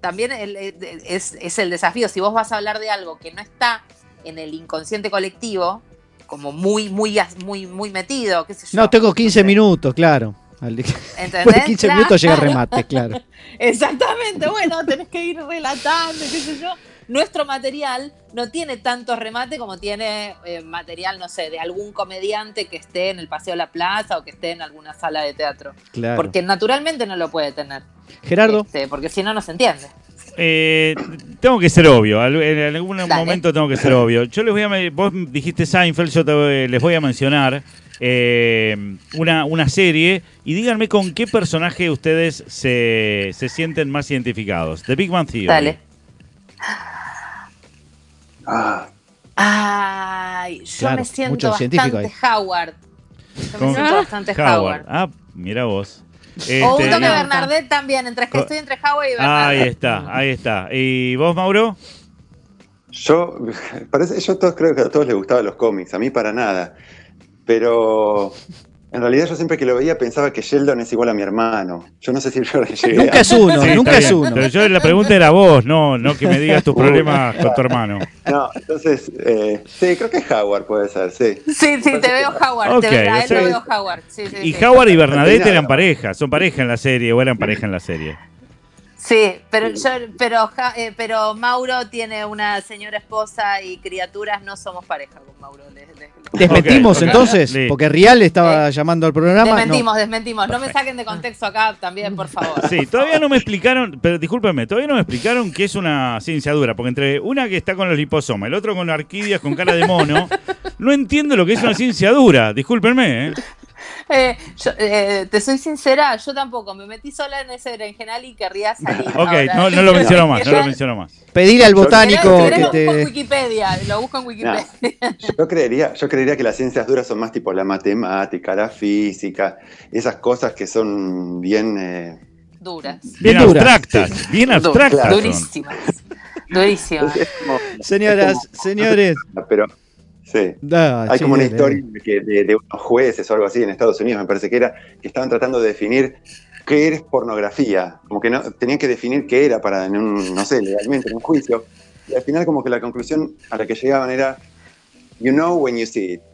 [SPEAKER 7] también el- es, es el desafío. Si vos vas a hablar de algo que no está en el inconsciente colectivo, como muy, muy, muy, muy metido, qué sé yo.
[SPEAKER 3] No, tengo 15
[SPEAKER 7] sé.
[SPEAKER 3] minutos, claro. Al-
[SPEAKER 7] ¿Entendés?
[SPEAKER 3] de 15
[SPEAKER 7] Claro.
[SPEAKER 3] minutos llega remate, claro.
[SPEAKER 7] Exactamente, bueno, tenés que ir relatando, qué sé yo. Nuestro material no tiene tanto remate como tiene eh, material, no sé, de algún comediante que esté en el Paseo de la Plaza o que esté en alguna sala de teatro.
[SPEAKER 3] Claro.
[SPEAKER 7] Porque naturalmente no lo puede tener.
[SPEAKER 3] Gerardo,
[SPEAKER 7] Este, porque si no, no se entiende.
[SPEAKER 1] Eh, tengo que ser obvio, en algún
[SPEAKER 7] Dale.
[SPEAKER 1] momento tengo que ser obvio. Yo les voy a, vos dijiste Seinfeld, yo te- les voy a mencionar eh, una, una serie y díganme con qué personaje ustedes se, se sienten más identificados. The Big Bang Theory.
[SPEAKER 7] Dale.
[SPEAKER 8] Ah,
[SPEAKER 7] Ay, yo
[SPEAKER 3] Claro,
[SPEAKER 7] me siento bastante
[SPEAKER 3] ahí.
[SPEAKER 7] Howard. Yo
[SPEAKER 1] Con
[SPEAKER 7] me siento bastante
[SPEAKER 1] Howard.
[SPEAKER 7] Howard.
[SPEAKER 1] Ah, mira vos.
[SPEAKER 7] O
[SPEAKER 1] Este,
[SPEAKER 7] un toque
[SPEAKER 1] no.
[SPEAKER 7] Bernardet también, entre, estoy entre Howard y
[SPEAKER 1] Ahí
[SPEAKER 7] Bernardet.
[SPEAKER 1] está, ahí está. ¿Y vos, Mauro?
[SPEAKER 8] Yo, parece, yo todos creo que a todos les gustaban los cómics, a mí para nada. Pero en realidad yo siempre que lo veía pensaba que Sheldon es igual a mi hermano. Yo no sé si yo llegué
[SPEAKER 3] nunca
[SPEAKER 8] a-
[SPEAKER 3] es uno,
[SPEAKER 1] Sí,
[SPEAKER 3] nunca es uno.
[SPEAKER 1] Pero yo la pregunta era vos, no, no que me digas tus problemas con tu hermano.
[SPEAKER 8] No, entonces, eh, sí, creo que Howard puede ser, sí.
[SPEAKER 7] Sí, sí, te veo Howard.
[SPEAKER 1] Ok,
[SPEAKER 7] te veo, a él
[SPEAKER 1] o sea-
[SPEAKER 7] lo veo Howard. Sí, sí,
[SPEAKER 1] Y
[SPEAKER 7] sí.
[SPEAKER 1] Howard y Bernadette eran pareja, son pareja en la serie o eran pareja en la serie.
[SPEAKER 7] Sí, pero yo, pero, Ja- eh, pero Mauro tiene una señora esposa y criaturas, no somos pareja con Mauro.
[SPEAKER 3] Desmentimos entonces,
[SPEAKER 1] Sí.
[SPEAKER 3] porque Rial estaba llamando al programa. no.
[SPEAKER 7] Desmentimos, desmentimos. No me saquen de contexto acá también, por favor.
[SPEAKER 1] Sí, todavía no me explicaron, pero discúlpenme, todavía no me explicaron qué es una ciencia dura, porque entre una que está con los liposomas, el otro con orquídeas con cara de mono, no entiendo lo que es una ciencia dura, discúlpenme, ¿eh?
[SPEAKER 7] Eh, yo, eh, te soy sincera, yo tampoco. Me metí sola en ese berenjenal y querría salir.
[SPEAKER 1] Ok,
[SPEAKER 7] ahora.
[SPEAKER 1] no, no lo menciono más, no lo menciono más.
[SPEAKER 3] Pedirle al
[SPEAKER 8] Yo-
[SPEAKER 3] botánico que
[SPEAKER 7] lo busco en. Wikipedia, lo busco en Wikipedia.
[SPEAKER 8] Yo creería, yo creería que las ciencias duras son más tipo la matemática, la física, esas cosas que son bien... eh,
[SPEAKER 7] Duras.
[SPEAKER 1] Bien,
[SPEAKER 3] Bien duras.
[SPEAKER 1] abstractas, bien abstractas.
[SPEAKER 7] Durísimas. Durísimas.
[SPEAKER 8] como-
[SPEAKER 3] Señoras, señores.
[SPEAKER 8] Pero, sí.
[SPEAKER 3] Ah,
[SPEAKER 8] Hay
[SPEAKER 3] sí,
[SPEAKER 8] como una historia de, de- de unos jueces o algo así en Estados Unidos, me parece que era, que estaban tratando de definir qué es pornografía. Como que no, tenían que definir qué era para, en un, no sé, legalmente, en un juicio. Y al final como que la conclusión a la que llegaban era, you know when you see it.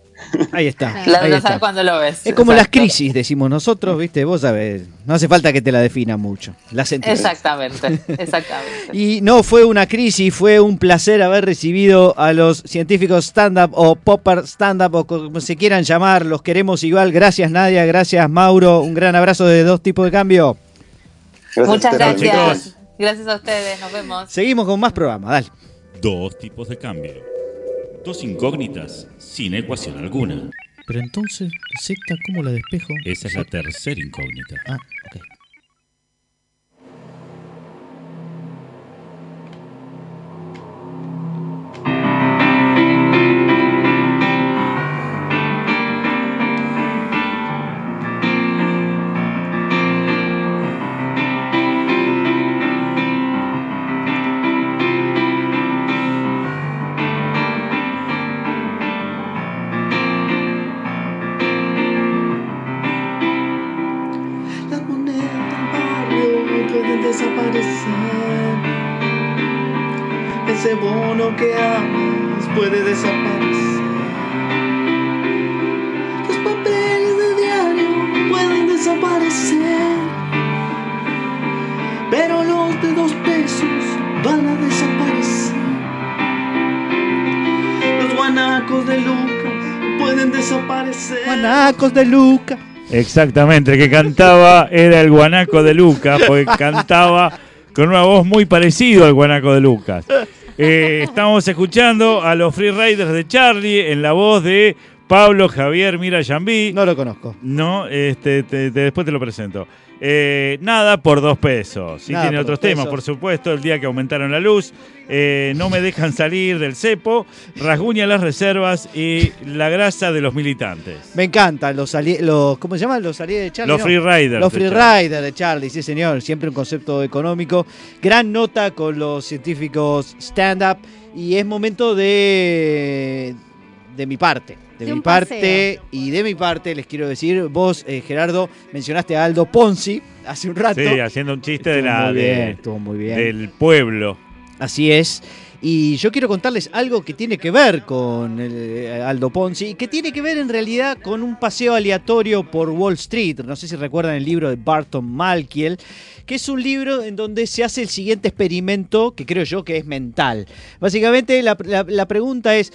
[SPEAKER 3] Ahí está.
[SPEAKER 7] La-
[SPEAKER 3] ahí
[SPEAKER 7] no
[SPEAKER 3] está.
[SPEAKER 7] sabes cuándo lo ves.
[SPEAKER 3] Es como las crisis, decimos nosotros, ¿viste? Vos sabés, no hace falta que te la defina mucho. La sentís.
[SPEAKER 7] Exactamente, exactamente.
[SPEAKER 3] Y no fue una crisis, fue un placer haber recibido a los científicos stand-up o popper stand-up o como se quieran llamar. Los queremos igual. Gracias Nadia, gracias Mauro. Un gran abrazo de dos tipos de cambio.
[SPEAKER 8] Gracias
[SPEAKER 7] Muchas gracias. Gracias a ustedes, nos vemos.
[SPEAKER 3] Seguimos con más programas, dale.
[SPEAKER 1] Dos tipos de cambio. Dos incógnitas sin ecuación alguna.
[SPEAKER 3] Pero entonces, Z, ¿cómo la despejo?
[SPEAKER 1] Esa es la tercera incógnita.
[SPEAKER 3] Ah, ok.
[SPEAKER 6] Desaparecer. Ese bono que amas puede desaparecer. Los papeles de diario pueden desaparecer. Pero los de dos pesos van a desaparecer. Los guanacos de Lucas pueden desaparecer.
[SPEAKER 3] Guanacos de Luca.
[SPEAKER 1] Exactamente, el que cantaba era el guanaco de Lucas, porque cantaba con una voz muy parecida al guanaco de Lucas. Eh, estamos escuchando a los Freeriders de Charlie en la voz de Pablo Javier Mira Yambí.
[SPEAKER 3] No lo conozco.
[SPEAKER 1] No, este, te- te- después te lo presento. Eh, nada por dos pesos. Sí
[SPEAKER 3] Nada
[SPEAKER 1] tiene otros temas, por supuesto, el día que aumentaron la luz. eh, no me dejan salir del cepo, rasguña las reservas y la grasa de los militantes.
[SPEAKER 3] Me encantan los, los ¿cómo se llaman? Los de Charlie.
[SPEAKER 1] Los
[SPEAKER 3] ¿no?
[SPEAKER 1] freeriders.
[SPEAKER 3] Los
[SPEAKER 1] de
[SPEAKER 3] free riders de Charlie, sí señor, siempre un concepto económico. Gran nota con los científicos stand-up y es momento de, de mi parte. De,
[SPEAKER 4] De
[SPEAKER 3] mi parte y de mi parte les quiero decir, vos eh, Gerardo mencionaste a Aldo Ponzi hace un rato.
[SPEAKER 1] Sí, haciendo un chiste de la,
[SPEAKER 3] muy bien,
[SPEAKER 1] de-
[SPEAKER 3] estuvo muy bien.
[SPEAKER 1] del pueblo.
[SPEAKER 3] Así es. Y yo quiero contarles algo que tiene que ver con el, eh, Aldo Ponzi y que tiene que ver en realidad con un paseo aleatorio por Wall Street. No sé si recuerdan el libro de Barton Malkiel, que es un libro en donde se hace el siguiente experimento que creo yo que es mental. Básicamente la, la- la pregunta es,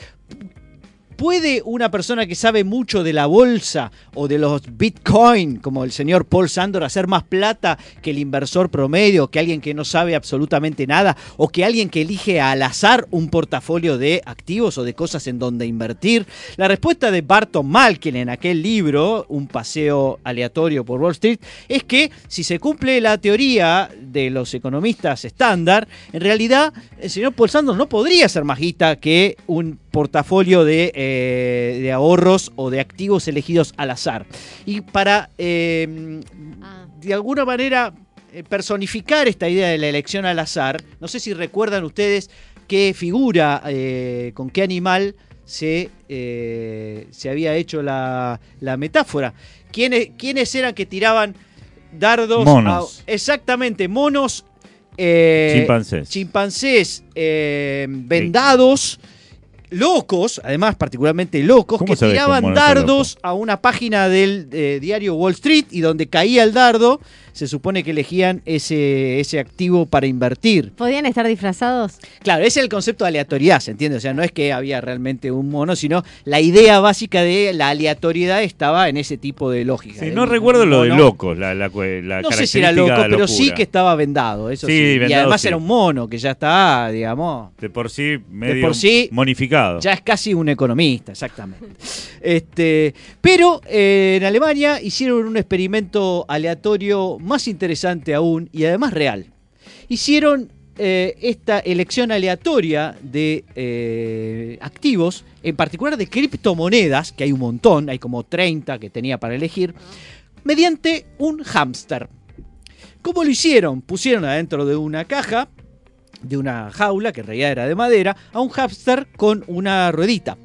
[SPEAKER 3] ¿Puede una persona que sabe mucho de la bolsa o de los bitcoin, como el señor Paul Sandor, hacer más plata que el inversor promedio, que alguien que no sabe absolutamente nada, o que alguien que elige al azar un portafolio de activos o de cosas en donde invertir? La respuesta de Barton Malkin en aquel libro, Un paseo aleatorio por Wall Street, es que si se cumple la teoría de los economistas estándar, en realidad el señor Paul Sandor no podría ser más guita que un portafolio de, eh, de ahorros o de activos elegidos al azar. Y para, eh,
[SPEAKER 4] Ah.
[SPEAKER 3] de alguna manera, eh, personificar esta idea de la elección al azar, no sé si recuerdan ustedes qué figura, eh, con qué animal se, eh, se había hecho la, la metáfora. ¿Quiénes, ¿Quiénes eran que tiraban dardos?
[SPEAKER 1] Monos.
[SPEAKER 3] a- exactamente, monos. eh,
[SPEAKER 1] Chimpancés.
[SPEAKER 3] chimpancés eh, vendados, locos, además particularmente locos,
[SPEAKER 1] ¿Cómo
[SPEAKER 3] que tiraban dardos a una página del eh, diario Wall Street y donde caía el dardo, se supone que elegían ese, ese activo para invertir.
[SPEAKER 4] ¿Podían estar disfrazados?
[SPEAKER 3] Claro, ese es el concepto de aleatoriedad, ¿se entiende? O sea, no es que había realmente un mono, sino la idea básica de la aleatoriedad estaba en ese tipo de lógica.
[SPEAKER 1] Sí,
[SPEAKER 3] de
[SPEAKER 1] no
[SPEAKER 3] un
[SPEAKER 1] recuerdo lo de locos, la, la, la
[SPEAKER 3] No sé si era loco, pero sí que estaba vendado, eso
[SPEAKER 1] Sí,
[SPEAKER 3] sí. y
[SPEAKER 1] vendado
[SPEAKER 3] además
[SPEAKER 1] sí.
[SPEAKER 3] era un mono que ya está, digamos,
[SPEAKER 1] De por sí, medio
[SPEAKER 3] por sí,
[SPEAKER 1] monificado.
[SPEAKER 3] ya es casi un economista, exactamente. Este, pero eh, en Alemania hicieron un experimento aleatorio más interesante aún y además real. Hicieron eh, esta elección aleatoria de eh, activos, en particular de criptomonedas, que hay un montón, hay como 30 que tenía para elegir, mediante un hámster. ¿Cómo lo hicieron? Pusieron adentro de una caja, de una jaula, que en realidad era de madera, a un hámster con una ruedita.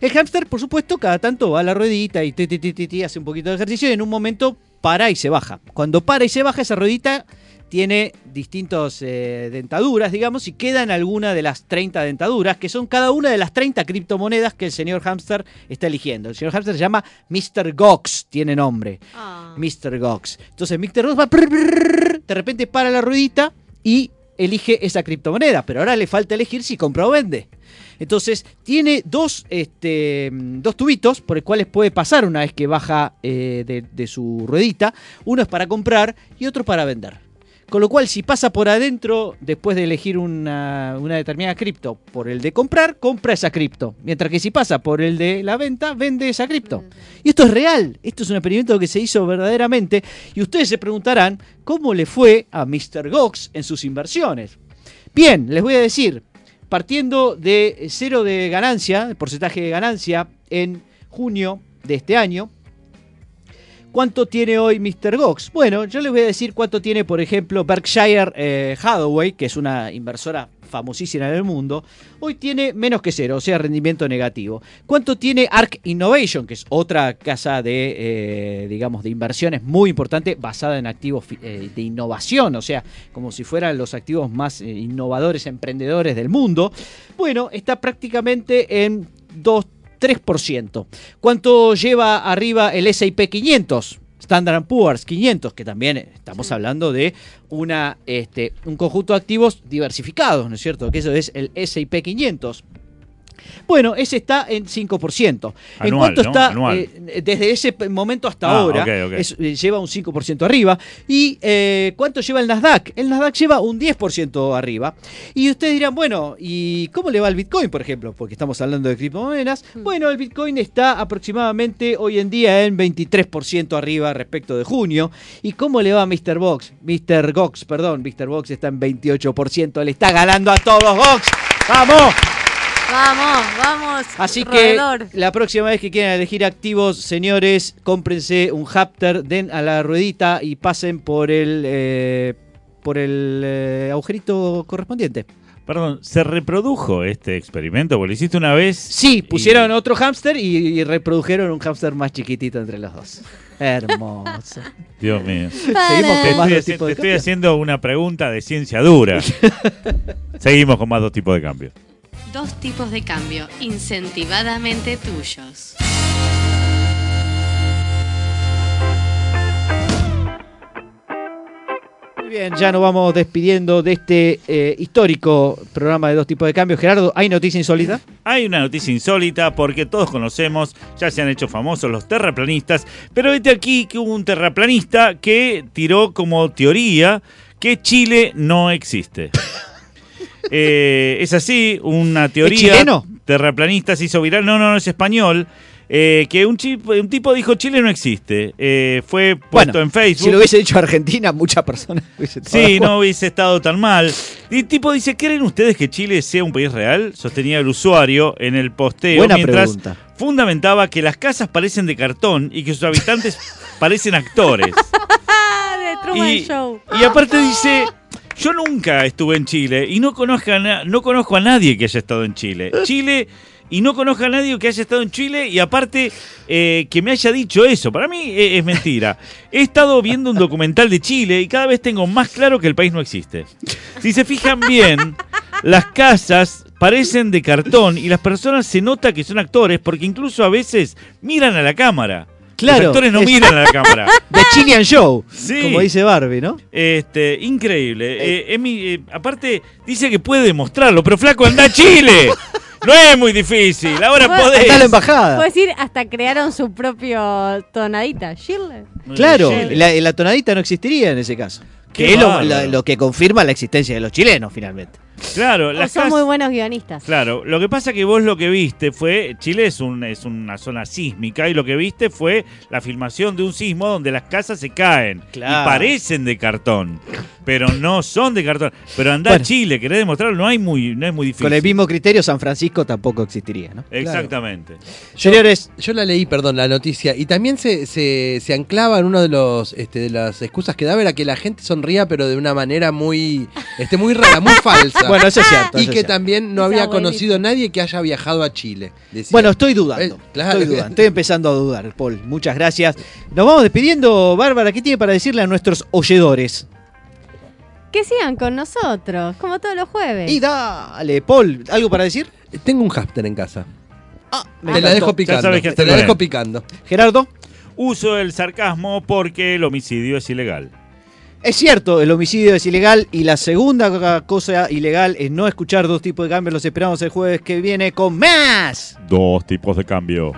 [SPEAKER 3] El hámster, por supuesto, cada tanto va a la ruedita y ti, hace un poquito de ejercicio y en un momento para y se baja. Cuando para y se baja, esa ruedita tiene distintas dentaduras, digamos, y quedan algunas de las 30 dentaduras, que son cada una de las 30 criptomonedas que el señor Hamster está eligiendo. El señor Hamster se llama Mr. Gox, tiene nombre.
[SPEAKER 4] Ah.
[SPEAKER 3] Mr. Gox. Entonces Mr. Gox va, de repente para la ruedita y elige esa criptomoneda, pero ahora le falta elegir si compra o vende. Entonces tiene dos, este, dos tubitos por los cuales puede pasar una vez que baja eh, de, de su ruedita. Uno es para comprar y otro para vender. Con lo cual, si pasa por adentro, después de elegir una, una determinada cripto por el de comprar, compra esa cripto. Mientras que si pasa por el de la venta, vende esa cripto. Y esto es real, esto es un experimento que se hizo verdaderamente. Y ustedes se preguntarán cómo le fue a Mr. Gox en sus inversiones. Bien, les voy a decir, partiendo de cero de ganancia, porcentaje de ganancia en junio de este año, ¿Cuánto tiene hoy Mr. Gox? Bueno, yo les voy a decir cuánto tiene, por ejemplo, Berkshire eh, Hathaway, que es una inversora famosísima en el mundo. Hoy tiene menos que cero, o sea, rendimiento negativo. ¿Cuánto tiene Arc Innovation, que es otra casa de, eh, digamos, de inversiones muy importante, basada en activos eh, de innovación, o sea, como si fueran los activos más innovadores, emprendedores del mundo? Bueno, está prácticamente en 2 3%. ¿Cuánto lleva arriba el S&P 500? Standard Poor's 500, que también estamos hablando de una, este, un conjunto de activos diversificados, ¿no es cierto? Que eso es el S&P 500. Bueno, ese está en 5%. ¿En
[SPEAKER 1] Anual,
[SPEAKER 3] cuánto
[SPEAKER 1] ¿no?
[SPEAKER 3] está
[SPEAKER 1] Anual.
[SPEAKER 3] eh, desde ese momento hasta
[SPEAKER 1] Ah,
[SPEAKER 3] ahora? es- eh, lleva un 5% arriba. ¿Y eh, cuánto lleva el Nasdaq? El Nasdaq lleva un 10% arriba. Y ustedes dirán, bueno, ¿y cómo le va el Bitcoin, por ejemplo? Porque estamos hablando de criptomonedas. Bueno, el Bitcoin está aproximadamente hoy en día en 23% arriba respecto de junio. ¿Y cómo le va a Mr. Box? Mr. Gox, perdón, Mr. Box está en 28%. Le está ganando a todos, Gox. ¡Vamos!
[SPEAKER 4] Vamos, vamos.
[SPEAKER 3] Así que la próxima vez que quieran elegir activos, señores, cómprense un Hapter, den a la ruedita y pasen por el eh, por el eh, agujerito correspondiente.
[SPEAKER 1] Perdón, ¿se reprodujo este experimento? Porque lo hiciste una vez.
[SPEAKER 3] Sí, pusieron otro hámster y, y reprodujeron un hámster más chiquitito entre los dos. Hermoso.
[SPEAKER 1] Dios mío.
[SPEAKER 3] Seguimos
[SPEAKER 1] Te
[SPEAKER 3] con más
[SPEAKER 1] estoy,
[SPEAKER 3] dos tipos
[SPEAKER 1] te
[SPEAKER 3] de
[SPEAKER 1] estoy haciendo una pregunta de ciencia dura. Seguimos con más dos tipos de cambio.
[SPEAKER 4] Dos tipos de cambio incentivadamente tuyos.
[SPEAKER 3] Muy bien, ya nos vamos despidiendo de este eh, histórico programa de dos tipos de cambio. Gerardo, ¿hay noticia insólita?
[SPEAKER 1] Hay una noticia insólita porque todos conocemos, ya se han hecho famosos los terraplanistas, pero vete aquí que hubo un terraplanista que tiró como teoría que Chile no existe. Eh, es así, una teoría
[SPEAKER 3] chileno?
[SPEAKER 1] terraplanista se hizo viral, no, no, no es español, eh, que un, chip- un tipo dijo Chile no existe, Eh, fue puesto
[SPEAKER 3] Bueno,
[SPEAKER 1] en Facebook.
[SPEAKER 3] Si lo hubiese dicho Argentina, muchas personas hubiesen
[SPEAKER 1] Sí, no hubiese estado tan mal. Y el tipo dice, ¿creen ustedes que Chile sea un país real? Sostenía el usuario en el posteo
[SPEAKER 3] Buena
[SPEAKER 1] mientras
[SPEAKER 3] pregunta.
[SPEAKER 1] fundamentaba que las casas parecen de cartón y que sus habitantes parecen actores.
[SPEAKER 4] De Truman
[SPEAKER 1] Y,
[SPEAKER 4] Show.
[SPEAKER 1] y aparte dice, yo nunca estuve en Chile y no conozco, a no conozco a nadie que haya estado en Chile. Chile... Y no conozco a nadie que haya estado en Chile y aparte eh, que me haya dicho eso. Para mí eh, es mentira. He estado viendo un documental de Chile y cada vez tengo más claro que el país no existe. Si se fijan bien, las casas parecen de cartón y las personas se nota que son actores porque incluso a veces miran a la cámara.
[SPEAKER 3] Claro,
[SPEAKER 1] Los actores no
[SPEAKER 3] es-
[SPEAKER 1] miran a la cámara.
[SPEAKER 3] The Chilean Show,
[SPEAKER 1] Sí.
[SPEAKER 3] como dice Barbie, ¿no?
[SPEAKER 1] Este, increíble. Eh, Emi, eh, aparte, dice que puede demostrarlo, pero flaco, anda a Chile. No es muy difícil, ahora podés.
[SPEAKER 3] Está la embajada.
[SPEAKER 4] Puedo decir, hasta crearon su propio tonadita. Chile.
[SPEAKER 3] Claro,
[SPEAKER 1] Chile.
[SPEAKER 3] la, la tonadita no existiría en ese caso.
[SPEAKER 1] Qué
[SPEAKER 3] Que es lo que confirma la existencia de los chilenos, finalmente.
[SPEAKER 1] Claro,
[SPEAKER 4] O
[SPEAKER 1] las
[SPEAKER 4] son muy buenos guionistas.
[SPEAKER 1] Claro, lo que pasa que vos lo que viste fue, Chile es, un, es una zona sísmica y lo que viste fue la filmación de un sismo donde las casas se caen
[SPEAKER 3] Claro.
[SPEAKER 1] y parecen de cartón, pero no son de cartón. Pero andá
[SPEAKER 3] Bueno.
[SPEAKER 1] a Chile, querés demostrarlo, no, hay muy, no es muy difícil.
[SPEAKER 3] Con el mismo criterio, San Francisco tampoco existiría, ¿no?
[SPEAKER 1] Exactamente.
[SPEAKER 3] Señores,
[SPEAKER 5] Yo la leí, perdón, la noticia, y también se, se, se anclaba en uno de los este, de las excusas que daba era que la gente sonría, pero de una manera muy este, muy rara, muy falsa.
[SPEAKER 3] Bueno, eso es cierto.
[SPEAKER 5] y
[SPEAKER 3] eso
[SPEAKER 5] que
[SPEAKER 3] cierto.
[SPEAKER 5] también no había
[SPEAKER 4] buenísimo.
[SPEAKER 5] conocido a nadie que haya viajado a Chile. decía.
[SPEAKER 3] Bueno, estoy dudando.
[SPEAKER 5] Eh, claro.
[SPEAKER 3] Estoy dudando. Estoy empezando a dudar, Paul. Muchas gracias. Nos vamos despidiendo. Bárbara, ¿qué tiene para decirle a nuestros oyedores?
[SPEAKER 4] Que sigan con nosotros, como todos los jueves.
[SPEAKER 3] Y dale, Paul, ¿algo para decir?
[SPEAKER 5] Tengo un hámster en casa.
[SPEAKER 3] Me
[SPEAKER 5] Te la
[SPEAKER 3] encantó.
[SPEAKER 5] dejo picando.
[SPEAKER 1] sabes que
[SPEAKER 5] Te la dejo picando.
[SPEAKER 3] Gerardo,
[SPEAKER 1] Uso el sarcasmo porque el homicidio es ilegal.
[SPEAKER 3] Es cierto, el homicidio es ilegal y la segunda cosa ilegal es no escuchar dos tipos de cambios. Los esperamos el jueves que viene con más.
[SPEAKER 1] Dos tipos de cambio.